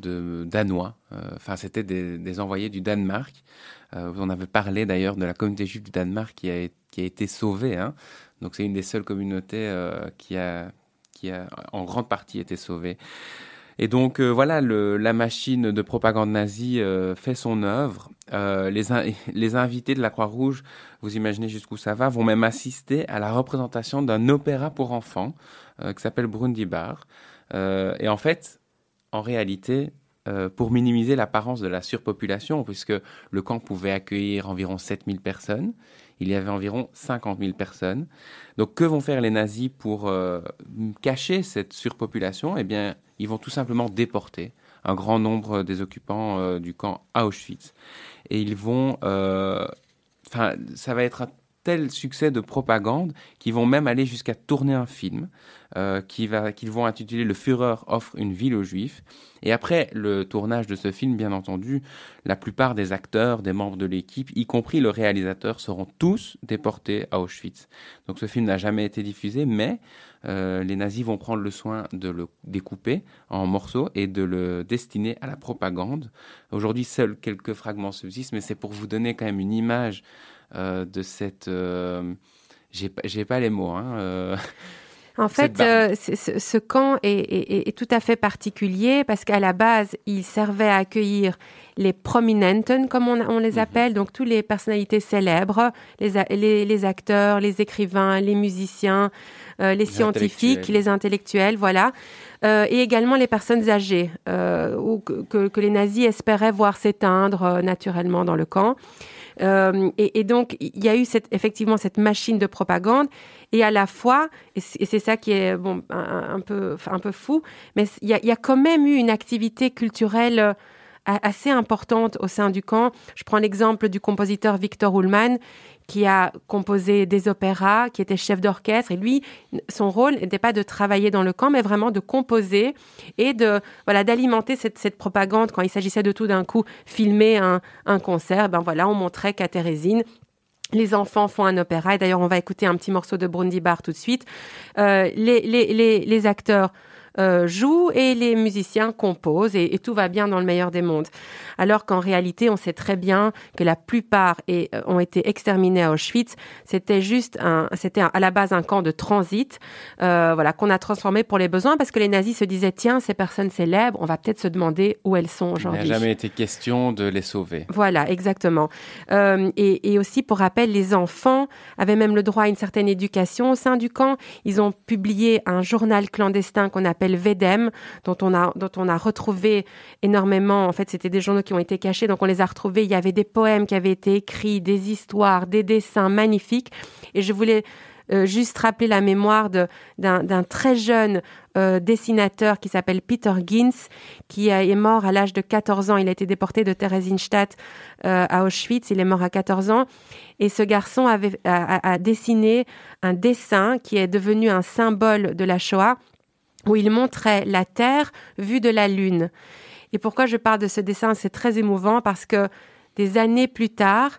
Danois, euh, enfin c'était des, envoyés du Danemark. Euh, on avait parlé d'ailleurs de la communauté juive du Danemark qui a, été sauvée. Hein. Donc c'est une des seules communautés qui, a, qui a en grande partie été sauvée. Et donc euh, voilà, la machine de propagande nazie euh, fait son œuvre. Euh, les invités de la Croix-Rouge, vous imaginez jusqu'où ça va, vont même assister à la représentation d'un opéra pour enfants qui s'appelle Brundibar. et en fait, en réalité, pour minimiser l'apparence de la surpopulation, puisque le camp pouvait accueillir environ 7000 personnes, il y avait environ 50 000 personnes. Donc que vont faire les nazis pour cacher cette surpopulation? Eh bien, ils vont tout simplement déporter un grand nombre des occupants euh, du camp à Auschwitz. Et ils vont... Euh, enfin, ça va être tel succès de propagande qu'ils vont même aller jusqu'à tourner un film euh, qu'ils vont intituler Le Führer offre une ville aux Juifs. Et après le tournage de ce film, bien entendu, la plupart des acteurs, des membres de l'équipe, y compris le réalisateur, seront tous déportés à Auschwitz. Donc ce film n'a jamais été diffusé, mais euh, les nazis vont prendre le soin de le découper en morceaux et de le destiner à la propagande. Aujourd'hui, seuls quelques fragments subsistent, mais c'est pour vous donner quand même une image de cette... Euh, j'ai pas les mots. Hein, en fait, euh, ce, camp est, tout à fait particulier parce qu'à la base, il servait à accueillir les prominenten, comme on, les mhm. appelle, donc toutes les personnalités célèbres, les, acteurs, les écrivains, les musiciens, euh, les, scientifiques, les intellectuels, voilà. Euh, et également les personnes âgées, ou que, que, les nazis espéraient voir s'éteindre naturellement dans le camp. Euh, et, donc, il y a eu effectivement cette machine de propagande. Et à la fois, et c'est ça qui est bon, un, peu, un peu fou, mais il y, a, il y a quand même eu une activité culturelle euh, assez importante au sein du camp. Je prends l'exemple du compositeur Victor Ullmann qui a composé des opéras, qui était chef d'orchestre. Et lui, son rôle n'était pas de travailler dans le camp, mais vraiment de composer et de voilà d'alimenter cette, propagande. Quand il s'agissait de tout d'un coup filmer un, concert, ben voilà, on montrait qu'à Thérésine, les enfants font un opéra. Et d'ailleurs, on va écouter un petit morceau de Brundibar tout de suite. Euh, les acteurs euh, jouent et les musiciens composent et, tout va bien dans le meilleur des mondes. Alors qu'en réalité, on sait très bien que la plupart euh, ont été exterminés à Auschwitz. C'était juste un, c'était à la base un camp de transit, euh, voilà, qu'on a transformé pour les besoins parce que les nazis se disaient tiens, ces personnes célèbres, on va peut-être se demander où elles sont aujourd'hui. Il n'a jamais été question de les sauver. Voilà, exactement. et, et aussi pour rappel, les enfants avaient même le droit à une certaine éducation au sein du camp. Ils ont publié un journal clandestin qu'on appelle Vedem, dont on a, dont on a retrouvé énormément. En fait, c'était des journaux qui ont été cachés, donc on les a retrouvés. Il y avait des poèmes qui avaient été écrits, des histoires, des dessins magnifiques. Et je voulais euh, juste rappeler la mémoire d'un très jeune euh, dessinateur qui s'appelle Peter Gins, qui est mort à l'âge de 14 ans. Il a été déporté de Theresienstadt euh, à Auschwitz. Il est mort à 14 ans. Et ce garçon avait, a dessiné un dessin qui est devenu un symbole de la Shoah où il montrait la Terre vue de la Lune. Et pourquoi je parle de ce dessin C'est très émouvant parce que des années plus tard,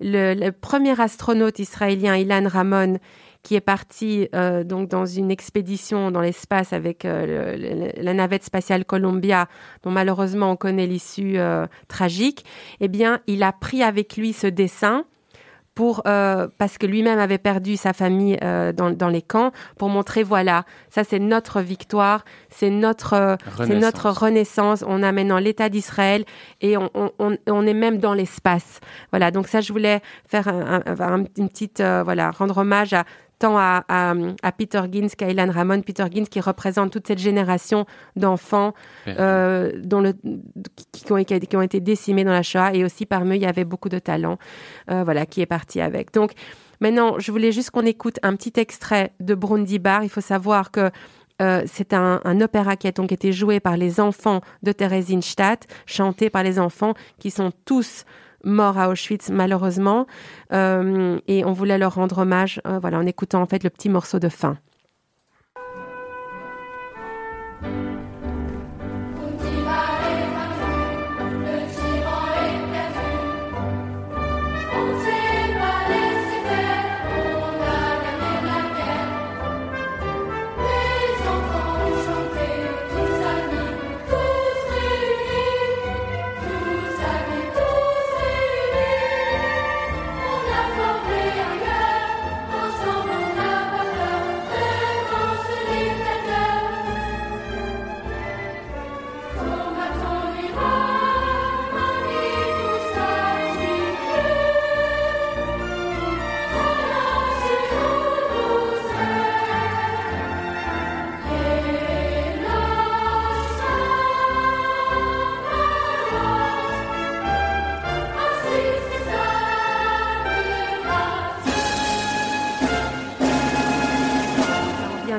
le, premier astronaute israélien Ilan Ramon, qui est parti euh, donc dans une expédition dans l'espace avec euh, la navette spatiale Columbia, dont malheureusement on connaît l'issue euh, tragique, eh bien, il a pris avec lui ce dessin pour euh, parce que lui-même avait perdu sa famille euh, dans, dans, les camps pour montrer voilà ça c'est notre victoire c'est notre euh, c'est notre renaissance. On a maintenant l'État d'Israël et on, on, on, est même dans l'espace. Voilà donc ça je voulais faire un, une petite voilà rendre hommage à tant à, à, Peter Gins qu'à Ilan Ramon. Peter Gins qui représente toute cette génération d'enfants euh, dont le, qui, ont, qui, ont, été décimés dans la Shoah et aussi parmi eux il y avait beaucoup de talents, euh, voilà, qui est parti avec. Donc maintenant, je voulais juste qu'on écoute un petit extrait de Brundi Bar. Il faut savoir que euh, c'est un, un, opéra qui a donc été joué par les enfants de Theresienstadt, chanté par les enfants qui sont tous morts à Auschwitz malheureusement euh, et on voulait leur rendre hommage euh, voilà en écoutant en fait le petit morceau de fin.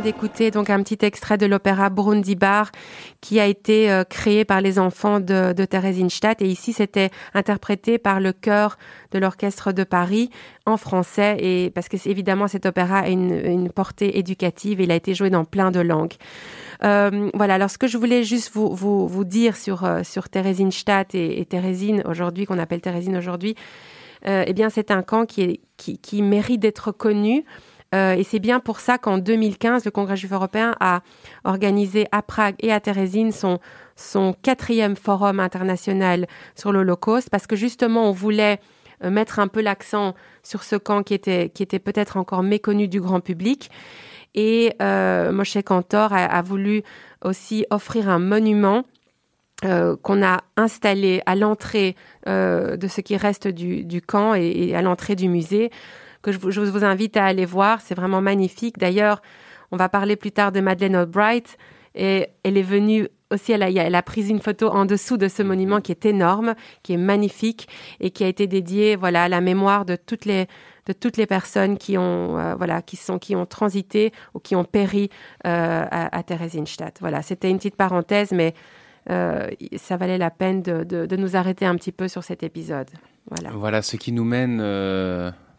D'écouter donc un petit extrait de l'opéra Burundi Bar qui a été euh, créé par les enfants de, de Theresienstadt et ici c'était interprété par le chœur de l'orchestre de Paris en français et parce que évidemment cet opéra a une, une portée éducative et il a été joué dans plein de langues. Euh, voilà, alors ce que je voulais juste vous, vous, vous dire sur, euh, sur Theresienstadt et, et Thérésine aujourd'hui, qu'on appelle Thérésine aujourd'hui, euh, eh bien c'est un camp qui, qui mérite d'être connu. Euh, et c'est bien pour ça qu'en 2015, le Congrès juif européen a organisé à Prague et à Thérésine son, quatrième forum international sur l'Holocauste, parce que justement, on voulait euh, mettre un peu l'accent sur ce camp qui était, qui était peut-être encore méconnu du grand public. Et euh, Moshe Kantor a, voulu aussi offrir un monument qu'on a installé à l'entrée de ce qui reste du, camp et à l'entrée du musée que je vous, invite à aller voir. C'est vraiment magnifique. D'ailleurs, on va parler plus tard de Madeleine Albright. Et elle est venue aussi, elle a, pris une photo en dessous de ce monument qui est énorme, qui est magnifique et qui a été dédié voilà, à la mémoire de toutes les, de toutes les personnes qui ont, euh, voilà, qui sont, qui ont transité ou qui ont péri euh, à, Theresienstadt. Voilà, c'était une petite parenthèse, mais euh, ça valait la peine de, de, de, nous arrêter un petit peu sur cet épisode. Voilà, voilà ce qui nous mène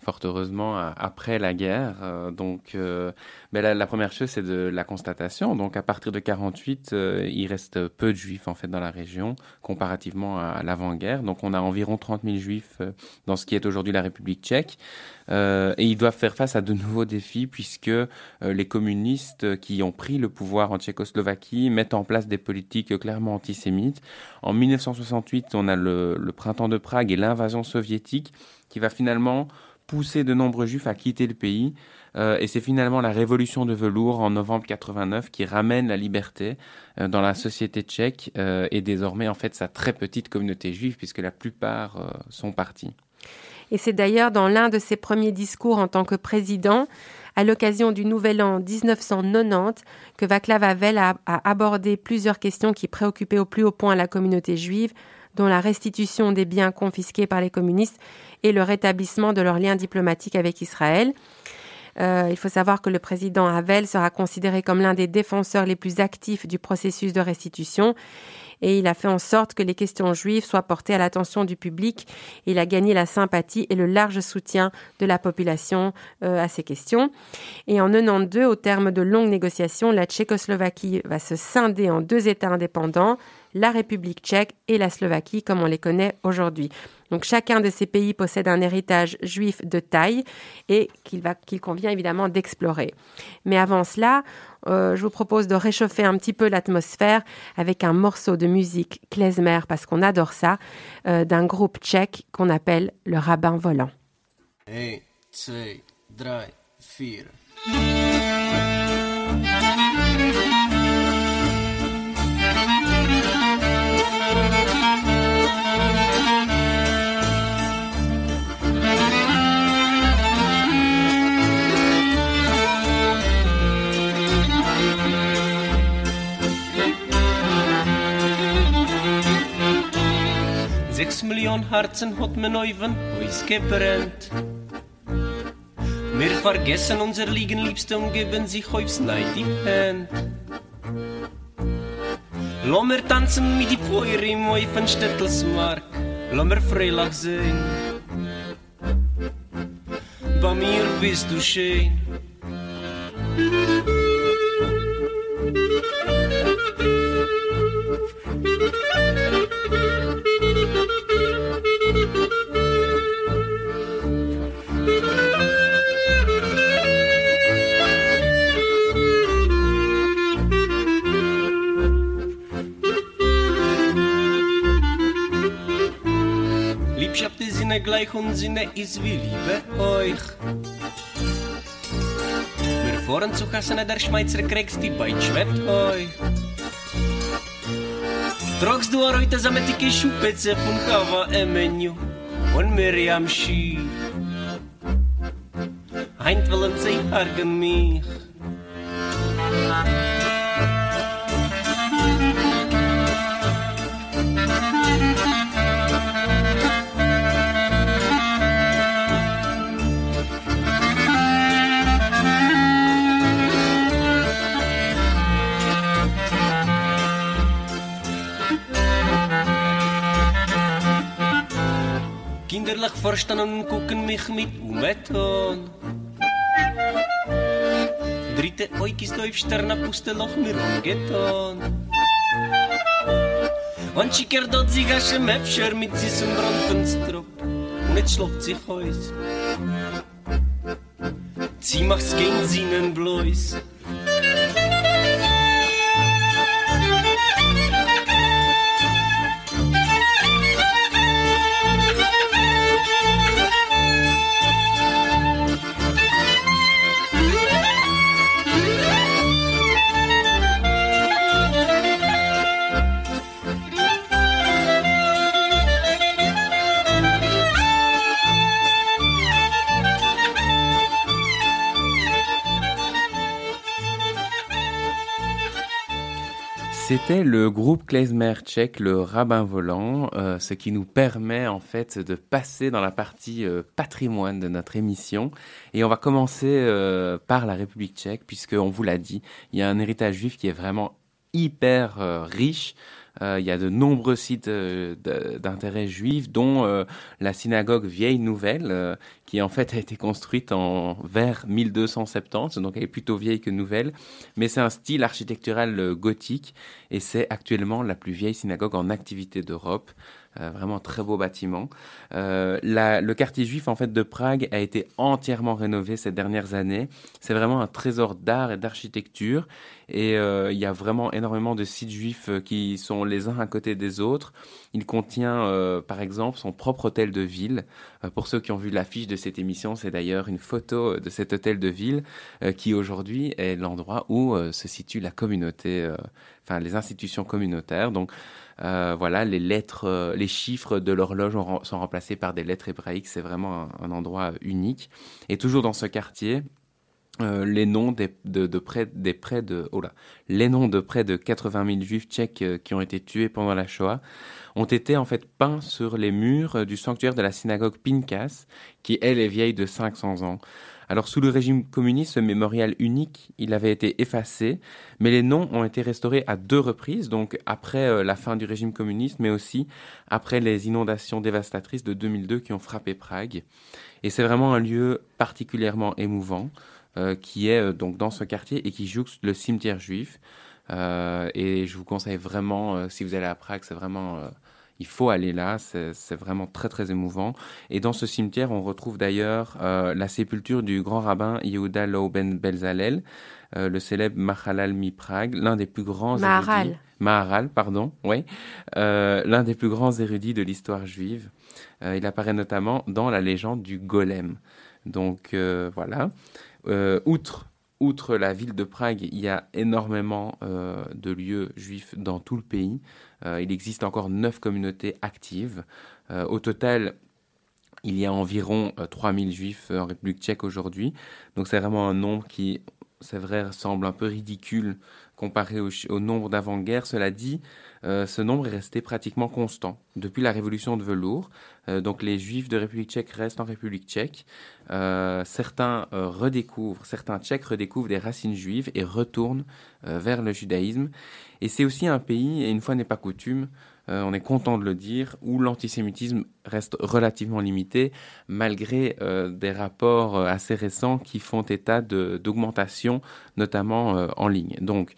fort heureusement après la guerre. Euh, donc, euh, la, première chose, c'est de la constatation. Donc, à partir de 48, euh, il reste peu de juifs en fait dans la région comparativement à, l'avant-guerre. Donc, on a environ 30 000 juifs euh, dans ce qui est aujourd'hui la République tchèque. Euh, et ils doivent faire face à de nouveaux défis puisque euh, les communistes qui ont pris le pouvoir en Tchécoslovaquie mettent en place des politiques clairement antisémites. En 1968, on a le printemps de Prague et l'invasion soviétique qui va finalement poussé de nombreux juifs à quitter le pays. Euh, et c'est finalement la révolution de velours en novembre 89 qui ramène la liberté euh, dans la société tchèque euh, et désormais en fait sa très petite communauté juive puisque la plupart sont partis. Et c'est d'ailleurs dans l'un de ses premiers discours en tant que président, à l'occasion du Nouvel An 1990, que Václav Havel a abordé plusieurs questions qui préoccupaient au plus haut point la communauté juive, dont la restitution des biens confisqués par les communistes et le rétablissement de leurs liens diplomatiques avec Israël. Euh, il faut savoir que le président Havel sera considéré comme l'un des défenseurs les plus actifs du processus de restitution et il a fait en sorte que les questions juives soient portées à l'attention du public. Il a gagné la sympathie et le large soutien de la population euh, à ces questions. Et en 92, au terme de longues négociations, la Tchécoslovaquie va se scinder en deux États indépendants, la République tchèque et la Slovaquie comme on les connaît aujourd'hui. Donc chacun de ces pays possède un héritage juif de taille et qu'il qu convient évidemment d'explorer. Mais avant cela, euh, je vous propose de réchauffer un petit peu l'atmosphère avec un morceau de musique klezmer, parce qu'on adore ça, euh, d'un groupe tchèque qu'on appelle le rabbin volant. Hey, two, three, Sechs Millionen Herzen hat mein Neuven Huis gebrennt. Wir vergessen unser Liegen liebste und geben sich aufs Neid die Hand. Lass mir tanzen mit die Feuer im Eufenstädtelsmark. Lass mir Freilach sehen. Bei mir bist du schön. euch und sinne is wie liebe euch. Wir fahren zu Kassen, der Schmeizer kriegst die Beit schwebt euch. Trocks du war heute zusammen die Kischupetze von hava im Menü und Miriam Schi. Heint willen sie argen mich. Und gucken mich mit Umeton. Dritte oikis doiv sterna puste loch mir umgeton. Und schicker dort sie gasche Mepscher mit süßem Brandfenstrop. Und jetzt schläft sich heus. Sie macht's gegen Sinnen bloß. C'était le groupe klezmer tchèque, le rabbin volant, euh, ce qui nous permet en fait de passer dans la partie euh, patrimoine de notre émission. Et on va commencer euh, par la République tchèque, puisqu'on vous l'a dit, il y a un héritage juif qui est vraiment hyper riche. Euh, il y a de nombreux sites euh, d'intérêt juif, dont euh, la synagogue Vieille Nouvelle, qui en fait a été construite en vers 1270, donc elle est plutôt vieille que nouvelle, mais c'est un style architectural gothique et c'est actuellement la plus vieille synagogue en activité d'Europe. Euh, vraiment très beau bâtiment. Euh, le quartier juif en fait de Prague a été entièrement rénové ces dernières années. C'est vraiment un trésor d'art et d'architecture et euh, il y a vraiment énormément de sites juifs qui sont les uns à côté des autres. Il contient par exemple son propre hôtel de ville. pour ceux qui ont vu l'affiche de cette émission, c'est d'ailleurs une photo de cet hôtel de ville qui aujourd'hui est l'endroit où se situe la communauté, enfin les institutions communautaires. Donc euh, voilà, les lettres, euh, les chiffres de l'horloge sont remplacés par des lettres hébraïques. C'est vraiment un, endroit unique. Et toujours dans ce quartier, euh, les noms de, près de, oh là, les noms de près de 80 000 juifs tchèques qui ont été tués pendant la Shoah ont été en fait peints sur les murs du sanctuaire de la synagogue Pinkas, qui elle est vieille de 500 ans. Alors sous le régime communiste, ce mémorial unique, il avait été effacé, mais les noms ont été restaurés à deux reprises, donc après euh, la fin du régime communiste, mais aussi après les inondations dévastatrices de 2002 qui ont frappé Prague. Et c'est vraiment un lieu particulièrement émouvant euh, qui est euh, donc dans ce quartier et qui jouxte le cimetière juif. et je vous conseille vraiment, si vous allez à Prague, c'est vraiment il faut aller là, c'est vraiment très très émouvant. Et dans ce cimetière, on retrouve d'ailleurs euh, la sépulture du grand rabbin Yehuda Louben Belzalel, euh, le célèbre Mahalal Mi Prague, l'un des plus grands Maharal. Maharal, pardon, oui, euh, l'un des plus grands érudits de l'histoire juive. il apparaît notamment dans la légende du Golem. Donc voilà. outre outre la ville de Prague, il y a énormément de lieux juifs dans tout le pays. Euh, il existe encore neuf communautés actives. Euh, au total, il y a environ 3000 euh, juifs en République tchèque aujourd'hui. Donc c'est vraiment un nombre qui, c'est vrai, semble un peu ridicule comparé au, nombre d'avant-guerre. Cela dit, ce nombre est resté pratiquement constant depuis la révolution de velours. donc les juifs de République tchèque restent en République tchèque. certains redécouvrent, certains tchèques redécouvrent des racines juives et retournent vers le judaïsme. Et c'est aussi un pays, et une fois n'est pas coutume, euh, on est content de le dire, où l'antisémitisme reste relativement limité, malgré euh, des rapports euh, assez récents qui font état d'augmentation, notamment en ligne. Donc,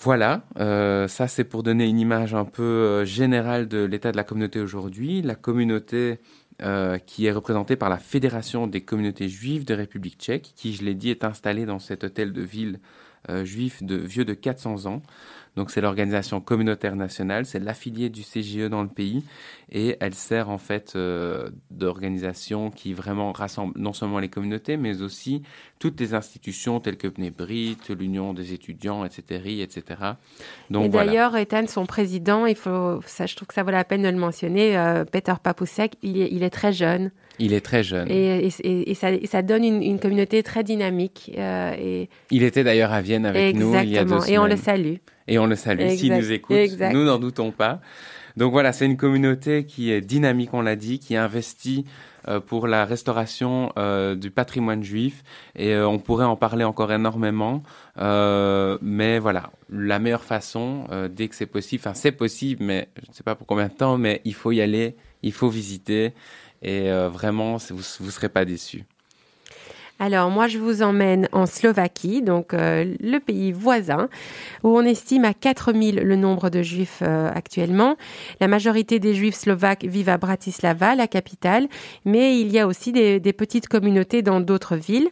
voilà, ça c'est pour donner une image un peu générale de l'état de la communauté aujourd'hui. La communauté qui est représentée par la Fédération des communautés juives de République tchèque, qui, je l'ai dit, est installée dans cet hôtel de ville euh, juif de vieux de 400 ans. Donc c'est l'organisation communautaire nationale, c'est l'affilié du CGE dans le pays et elle sert en fait euh, d'organisation qui vraiment rassemble non seulement les communautés mais aussi toutes les institutions telles que Bnebrit, l'Union des étudiants, etc. etc. Donc, et d'ailleurs, Ethan, son président, il faut, ça, je trouve que ça vaut la peine de le mentionner, euh, Peter Papousek, il est, il est très jeune. Il est très jeune. Et, et, ça, ça, donne une, une, communauté très dynamique. Euh, et... Il était d'ailleurs à Vienne avec nous il y a deux semaines. Et on le salue. Et on le salue s'il nous écoute. Nous n'en doutons pas. Donc voilà, c'est une communauté qui est dynamique, on l'a dit, qui investit euh, pour la restauration euh, du patrimoine juif et euh, on pourrait en parler encore énormément. mais voilà, la meilleure façon, dès que c'est possible, enfin c'est possible, mais je ne sais pas pour combien de temps, mais il faut y aller, il faut visiter Et vraiment, vous ne serez pas déçus. Alors moi, je vous emmène en Slovaquie, donc euh, le pays voisin, où on estime à 4000 le nombre de juifs euh, actuellement. La majorité des juifs slovaques vivent à Bratislava, la capitale, mais il y a aussi des, petites communautés dans d'autres villes.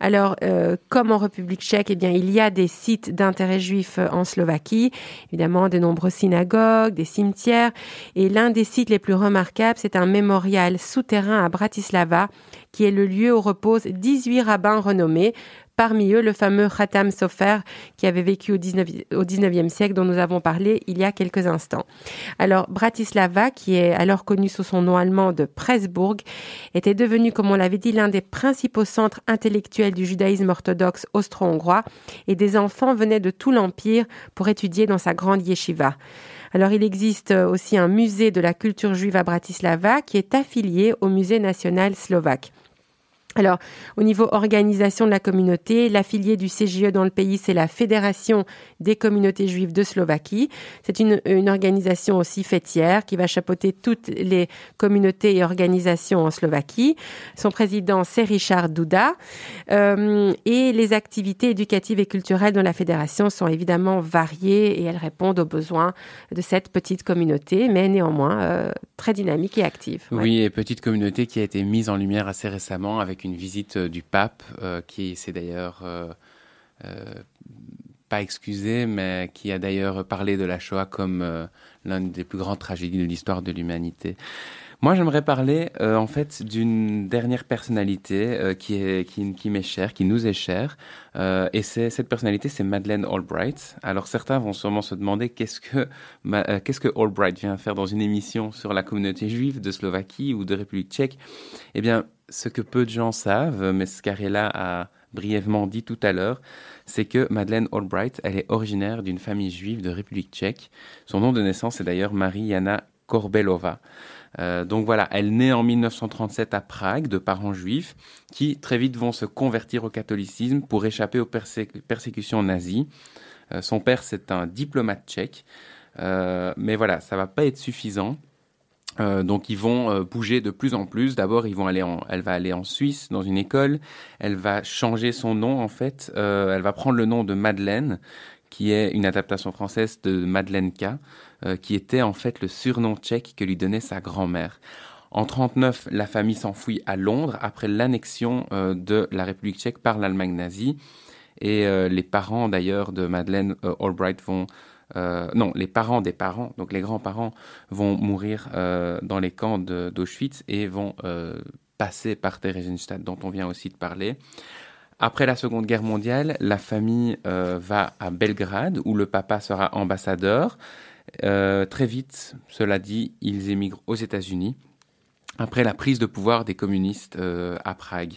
Alors, euh, comme en République tchèque, eh bien, il y a des sites d'intérêt juif en Slovaquie, évidemment de nombreuses synagogues, des cimetières, et l'un des sites les plus remarquables, c'est un mémorial souterrain à Bratislava qui est le lieu où reposent 18 rabbins renommés, parmi eux le fameux Khatam Sofer qui avait vécu au 19e, siècle dont nous avons parlé il y a quelques instants. Alors Bratislava, qui est alors connu sous son nom allemand de Pressburg, était devenu, comme on l'avait dit, l'un des principaux centres intellectuels du judaïsme orthodoxe austro-hongrois et des enfants venaient de tout l'empire pour étudier dans sa grande yeshiva. Alors il existe aussi un musée de la culture juive à Bratislava qui est affilié au musée national slovaque. Alors, au niveau organisation de la communauté, l'affilié du CGE dans le pays, c'est la Fédération des communautés juives de Slovaquie. C'est une, organisation aussi fêtière qui va chapeauter toutes les communautés et organisations en Slovaquie. Son président, c'est Richard Duda. Euh, et les activités éducatives et culturelles dans la fédération sont évidemment variées et elles répondent aux besoins de cette petite communauté, mais néanmoins euh, très dynamique et active. Oui, et petite communauté qui a été mise en lumière assez récemment avec une visite euh, du pape, euh, qui s'est d'ailleurs euh, pas excusé, mais qui a d'ailleurs parlé de la Shoah comme l'une des plus grandes tragédies de l'histoire de l'humanité. Moi, j'aimerais parler en fait d'une dernière personnalité qui est qui, m'est chère, qui nous est chère, et c'est cette personnalité, c'est Madeleine Albright. Alors certains vont sûrement se demander qu'est-ce que qu'est-ce que Albright vient faire dans une émission sur la communauté juive de Slovaquie ou de République tchèque Eh bien, ce que peu de gens savent, mais ce qu'Arella a brièvement dit tout à l'heure, c'est que Madeleine Albright, elle est originaire d'une famille juive de République tchèque. Son nom de naissance est d'ailleurs Marie-Jana Korbelova. Euh, donc voilà, elle naît en 1937 à Prague de parents juifs qui très vite vont se convertir au catholicisme pour échapper aux persécutions nazies. Euh, son père, c'est un diplomate tchèque. Euh, mais voilà, ça va pas être suffisant. Donc ils vont bouger de plus en plus. D'abord, ils vont aller en, elle va aller en Suisse dans une école. Elle va changer son nom en fait. Elle va prendre le nom de Madeleine, qui est une adaptation française de Madeleine K, qui était en fait le surnom tchèque que lui donnait sa grand-mère. En 39, la famille s'enfuit à Londres après l'annexion de la République tchèque par l'Allemagne nazie. Et les parents d'ailleurs de Madeleine Albright vont euh, non, les parents des parents, donc les grands-parents, vont mourir euh, dans les camps d'Auschwitz et vont euh, passer par Theresienstadt, dont on vient aussi de parler. Après la Seconde Guerre mondiale, la famille va à Belgrade, où le papa sera ambassadeur. très vite, cela dit, ils émigrent aux États-Unis après la prise de pouvoir des communistes euh, à Prague.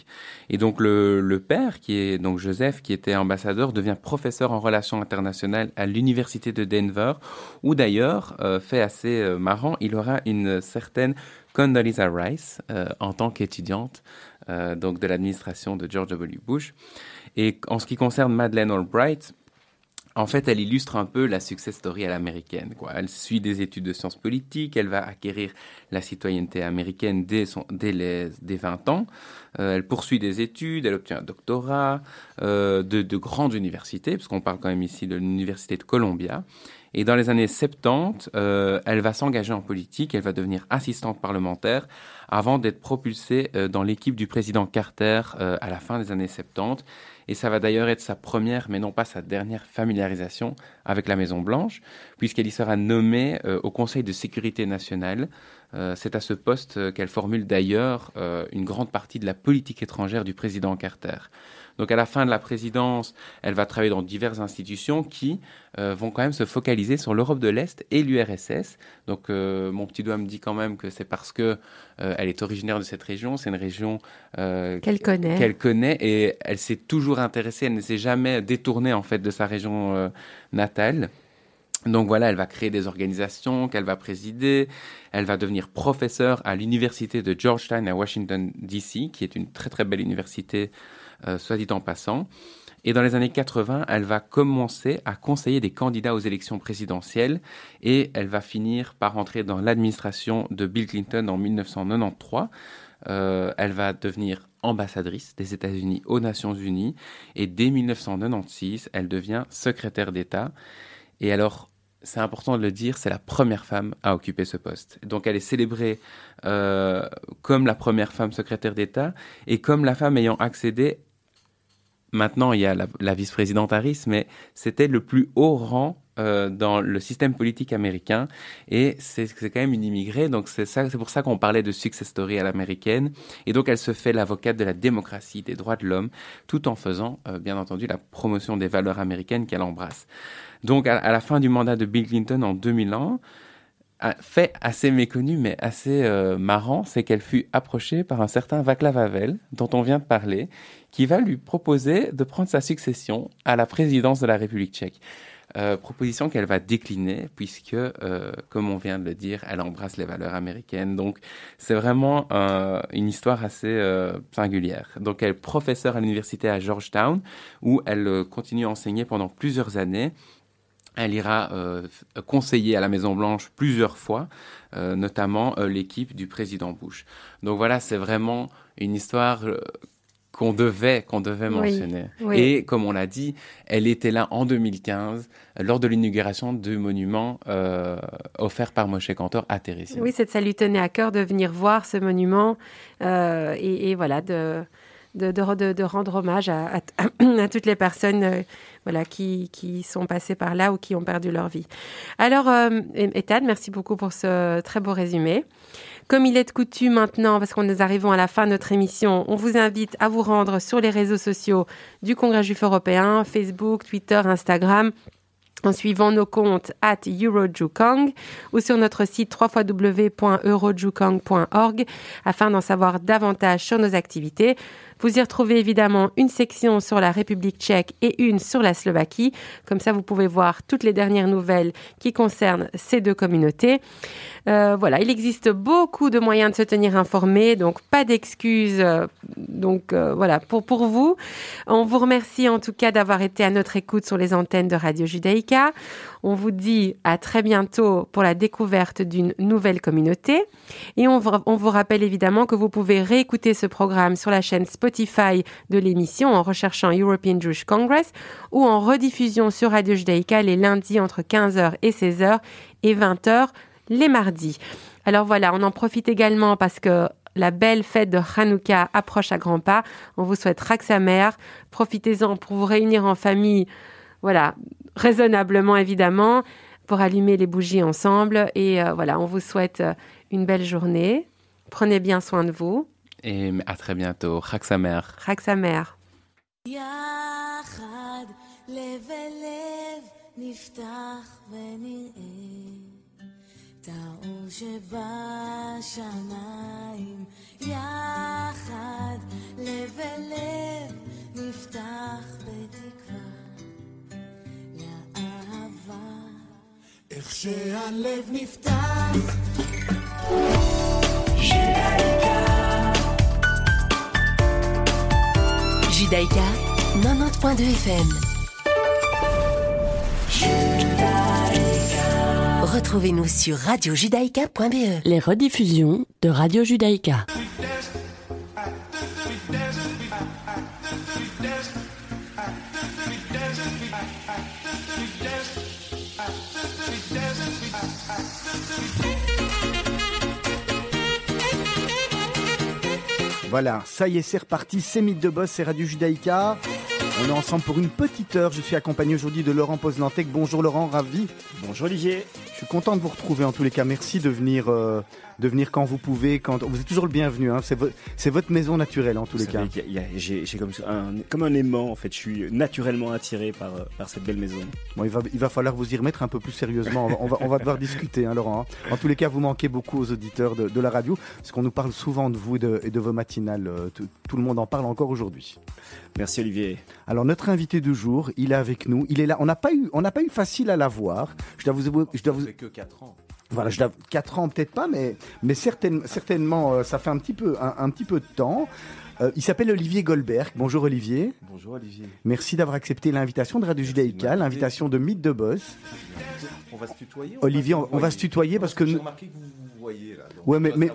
Et donc le, le, père, qui est donc Joseph, qui était ambassadeur, devient professeur en relations internationales à l'université de Denver, où d'ailleurs, euh, fait assez euh, marrant, il aura une certaine Condoleezza Rice en tant qu'étudiante donc de l'administration de George W. Bush. Et en ce qui concerne Madeleine Albright, en fait, elle illustre un peu la success story à l'américaine. Elle suit des études de sciences politiques, elle va acquérir la citoyenneté américaine dès, son, dès, les, 20 ans. Euh, elle poursuit des études, elle obtient un doctorat euh, de, de grandes universités, parce qu'on parle quand même ici de l'université de Columbia. Et dans les années 70, euh, elle va s'engager en politique, elle va devenir assistante parlementaire avant d'être propulsée euh, dans l'équipe du président Carter euh, à la fin des années 70. Et ça va d'ailleurs être sa première, mais non pas sa dernière familiarisation avec la Maison Blanche, puisqu'elle y sera nommée euh, au Conseil de sécurité nationale. Euh, c'est à ce poste qu'elle formule d'ailleurs euh, une grande partie de la politique étrangère du président Carter. Donc à la fin de la présidence, elle va travailler dans diverses institutions qui euh, vont quand même se focaliser sur l'Europe de l'Est et l'URSS. Donc euh, mon petit doigt me dit quand même que c'est parce que euh, elle est originaire de cette région. C'est une région qu'elle connaît. Qu'elle connaît et elle s'est toujours intéressée. Elle ne s'est jamais détournée en fait de sa région natale. Donc voilà, elle va créer des organisations qu'elle va présider. Elle va devenir professeure à l'université de Georgetown à Washington, D.C., qui est une très très belle université soit dit en passant. Et dans les années 80, elle va commencer à conseiller des candidats aux élections présidentielles et elle va finir par entrer dans l'administration de Bill Clinton en 1993. Euh, elle va devenir ambassadrice des États-Unis aux Nations Unies et dès 1996, elle devient secrétaire d'État. Et alors, c'est important de le dire, c'est la première femme à occuper ce poste. Donc elle est célébrée euh, comme la première femme secrétaire d'État et comme la femme ayant accédé Maintenant, il y a la, vice-présidente Harris, mais c'était le plus haut rang euh, dans le système politique américain. Et c'est quand même une immigrée, donc c'est pour ça qu'on parlait de success story à l'américaine. Et donc, elle se fait l'avocate de la démocratie, des droits de l'homme, tout en faisant, euh, bien entendu, la promotion des valeurs américaines qu'elle embrasse. Donc, à, la fin du mandat de Bill Clinton en 2001, fait assez méconnu mais assez euh, marrant, c'est qu'elle fut approchée par un certain Václav Havel, dont on vient de parler, qui va lui proposer de prendre sa succession à la présidence de la République tchèque. Euh, proposition qu'elle va décliner puisque, euh, comme on vient de le dire, elle embrasse les valeurs américaines. Donc, c'est vraiment une histoire assez singulière. Donc, elle est professeure à l'université à Georgetown où elle continue à enseigner pendant plusieurs années elle ira euh, conseiller à la Maison Blanche plusieurs fois, euh, notamment euh, l'équipe du président Bush. Donc voilà, c'est vraiment une histoire qu'on devait qu'on devait mentionner. Et comme on l'a dit, elle était là en 2015 lors de l'inauguration du monument offert par Moshe Cantor à Thérésie. Oui, ça lui tenait à cœur de venir voir ce monument et, voilà de de, de, rendre hommage à, à, toutes les personnes voilà, qui, qui, sont passés par là ou qui ont perdu leur vie. Alors, euh, Ethan, merci beaucoup pour ce très beau résumé. Comme il est de coutume maintenant, parce qu'on nous arrivons à la fin de notre émission, on vous invite à vous rendre sur les réseaux sociaux du Congrès juif européen, Facebook, Twitter, Instagram en suivant nos comptes at Eurojukong ou sur notre site www.eurojukong.org afin d'en savoir davantage sur nos activités. Vous y retrouvez évidemment une section sur la République tchèque et une sur la Slovaquie. Comme ça, vous pouvez voir toutes les dernières nouvelles qui concernent ces deux communautés. Euh, voilà, il existe beaucoup de moyens de se tenir informé, donc pas d'excuses. Euh, donc euh, voilà, pour, pour vous. On vous remercie en tout cas d'avoir été à notre écoute sur les antennes de Radio Judaïka. On vous dit à très bientôt pour la découverte d'une nouvelle communauté. Et on, vous rappelle évidemment que vous pouvez réécouter ce programme sur la chaîne Spotify de l'émission en recherchant European Jewish Congress ou en rediffusion sur Radio Judaïka les lundis entre 15h et 16h et 20h les mardis. Alors voilà, on en profite également parce que la belle fête de Hanouka approche à grands pas. On vous souhaite Raksamer. Profitez-en pour vous réunir en famille. Voilà, raisonnablement évidemment, pour allumer les bougies ensemble. Et euh, voilà, on vous souhaite euh, une belle journée. Prenez bien soin de vous. Et à très bientôt. Chag Samer. Chag Samer. יחד לב אל לב נפתח בתקווה איך שהלב נפתח Judaïka 90.2 FM Retrouvez-nous sur radiojudaïka.be Les rediffusions de Radio Judaïka Voilà, ça y est, c'est reparti. C'est Mythe de Boss, c'est Radio Judaïka. On est ensemble pour une petite heure. Je suis accompagné aujourd'hui de Laurent Poznantec. Bonjour Laurent, ravi. Bonjour Olivier. Je suis content de vous retrouver en tous les cas. Merci de venir euh, de venir quand vous pouvez. Quand vous êtes toujours le bienvenu. Hein. C'est, votre maison naturelle en tous les cas. j'ai, comme un, comme un aimant en fait. Je suis naturellement attiré par, par cette belle maison. Bon, il va, il va falloir vous y remettre un peu plus sérieusement. On va, on va, devoir discuter, hein, Laurent. Hein. En tous les cas, vous manquez beaucoup aux auditeurs de, la radio, parce qu'on nous parle souvent de vous et de, vos matinales. Euh, tout, le monde en parle encore aujourd'hui. Merci Olivier. Alors notre invité du jour, il est avec nous. Il est là. On n'a pas eu, on n'a pas eu facile à la voir. Je dois vous, je dois vous. que 4 ans. Voilà, je 4 ans peut-être pas, mais, mais certainement, euh, ça fait un petit peu, un, petit peu de temps. Euh, il s'appelle Olivier Goldberg. Bonjour Olivier. Bonjour Olivier. Merci d'avoir accepté l'invitation de Radio Judaïka, l'invitation de Mythe de Boss. On va se tutoyer. Olivier, on, va se tutoyer parce que. J'ai remarqué que vous vous voyez là. ouais, mais, mais,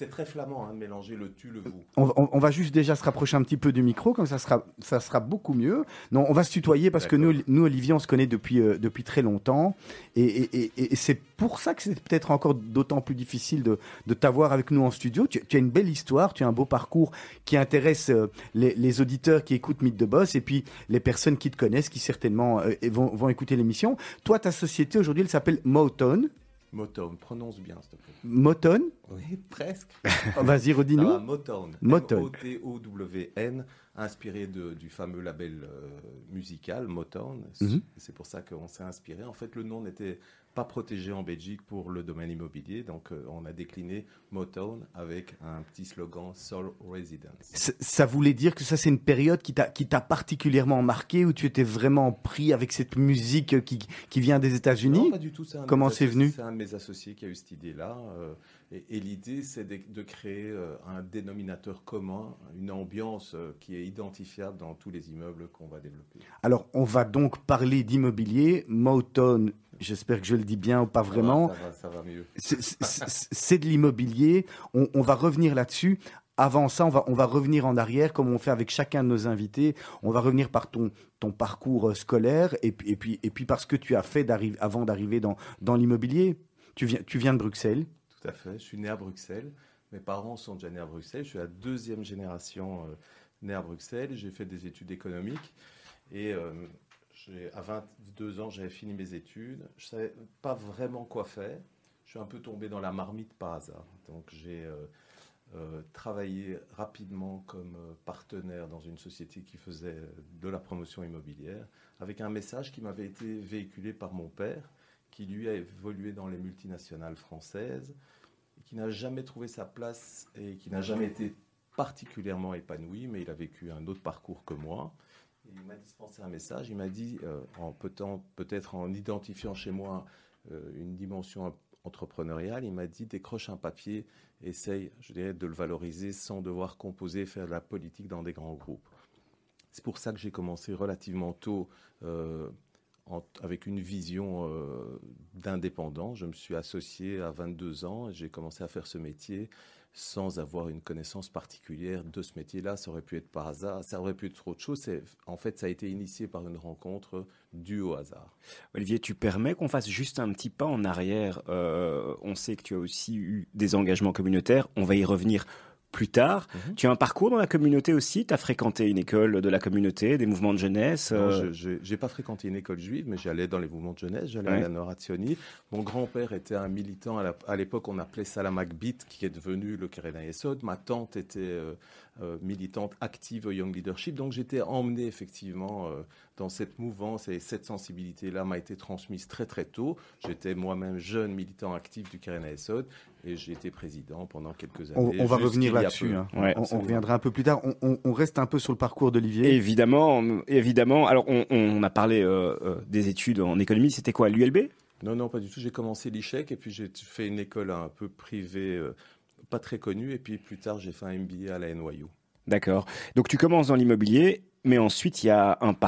c'est très flamand hein, de mélanger le tu, le vous. On, va juste déjà se rapprocher un petit peu du micro, comme ça sera, ça sera beaucoup mieux. Non, on va se tutoyer parce que nous, nous, Olivier, on se connaît depuis, euh, depuis très longtemps. Et, c'est pour ça que c'est peut-être encore d'autant plus difficile de, de t'avoir avec nous en studio. Tu, as une belle histoire, tu as un beau parcours qui intéresse euh, les, auditeurs qui écoutent Mythe de Boss et puis les personnes qui te connaissent, qui certainement euh, vont, vont écouter l'émission. Toi, ta société aujourd'hui, elle s'appelle Motown. Motown, prononce bien, s'il te plaît. Motown Oui, presque. Oh, vas-y, redis-nous. Motown. Motown. M-O-T-O-W-N, inspiré de, du fameux label euh, musical Motown. Mhm. C'est pour ça qu'on s'est inspiré. En fait, le nom n'était pas protégé en Belgique pour le domaine immobilier. Donc, euh, on a décliné Motown avec un petit slogan Soul Residence. Ça, voulait dire que ça, c'est une période qui t'a particulièrement marqué, où tu étais vraiment pris avec cette musique qui, qui vient des États-Unis? Non, pas du tout. Comment c'est venu? C'est un de mes associés qui a eu cette idée-là. Euh, et, l'idée, c'est de, créer euh, un dénominateur commun, une ambiance qui est identifiable dans tous les immeubles qu'on va développer. Alors, on va donc parler d'immobilier. Motown J'espère que je le dis bien ou pas vraiment. Ça va, mieux. C'est de l'immobilier. On, va revenir là-dessus. Avant ça, on va, on va revenir en arrière, comme on fait avec chacun de nos invités. On va revenir par ton, ton parcours euh, scolaire et, et, puis, et puis par ce que tu as fait avant d'arriver dans, dans l'immobilier. Tu viens, tu viens de Bruxelles Tout à fait. Je suis né à Bruxelles. Mes parents sont déjà nés à Bruxelles. Je suis la deuxième génération euh, née à Bruxelles. J'ai fait des études économiques. Et euh, à 22 ans, j'avais fini mes études. Je ne savais pas vraiment quoi faire. Je suis un peu tombé dans la marmite par hasard. Donc j'ai euh, euh, travaillé rapidement comme euh, partenaire dans une société qui faisait de la promotion immobilière, avec un message qui m'avait été véhiculé par mon père, qui lui a évolué dans les multinationales françaises, qui n'a jamais trouvé sa place et qui n'a jamais été particulièrement épanoui, mais il a vécu un autre parcours que moi il m'a dispensé un message. Il m'a dit, euh, en peut-être en identifiant chez moi euh, une dimension entrepreneuriale, il m'a dit décroche un papier, essaye, je dirais, de le valoriser sans devoir composer, faire de la politique dans des grands groupes. C'est pour ça que j'ai commencé relativement tôt euh, avec une vision d'indépendant. Je me suis associé à 22 ans et j'ai commencé à faire ce métier sans avoir une connaissance particulière de ce métier-là. Ça aurait pu être par hasard, ça aurait pu être autre chose. En fait, ça a été initié par une rencontre due au hasard. Olivier, tu permets qu'on fasse juste un petit pas en arrière. Euh, on sait que tu as aussi eu des engagements communautaires. On va y revenir plus tard. Mhm. Tu as un parcours dans la communauté aussi? Tu as fréquenté une école de la communauté, des mouvements de jeunesse Non, euh? je n'ai pas fréquenté une école juive, mais j'allais dans les mouvements de jeunesse, j'allais à la Norazioni. Mon grand-père était un militant, à l'époque on appelait ça la Macbeth, qui est devenu le Kerena Yesod. Ma tante était euh, euh, militante active au Young Leadership, donc j'étais emmené effectivement dans cette mouvance et cette sensibilité-là m'a été transmise très très tôt. J'étais moi-même jeune militant actif du Kerena Esod et j'ai été président pendant quelques années. On, va revenir là-dessus. Hein. on, reviendra un peu plus tard. On, reste un peu sur le parcours d'Olivier. Évidemment, évidemment. Alors on, a parlé euh, euh, des études en économie. C'était quoi, l'ULB Non, non, pas du tout. J'ai commencé l'ICHEC et puis j'ai fait une école un peu privée, euh, pas très connue. Et puis plus tard, j'ai fait un MBA à la NYU. D'accord. Donc tu commences dans l'immobilier mais ensuite, il y a un parcours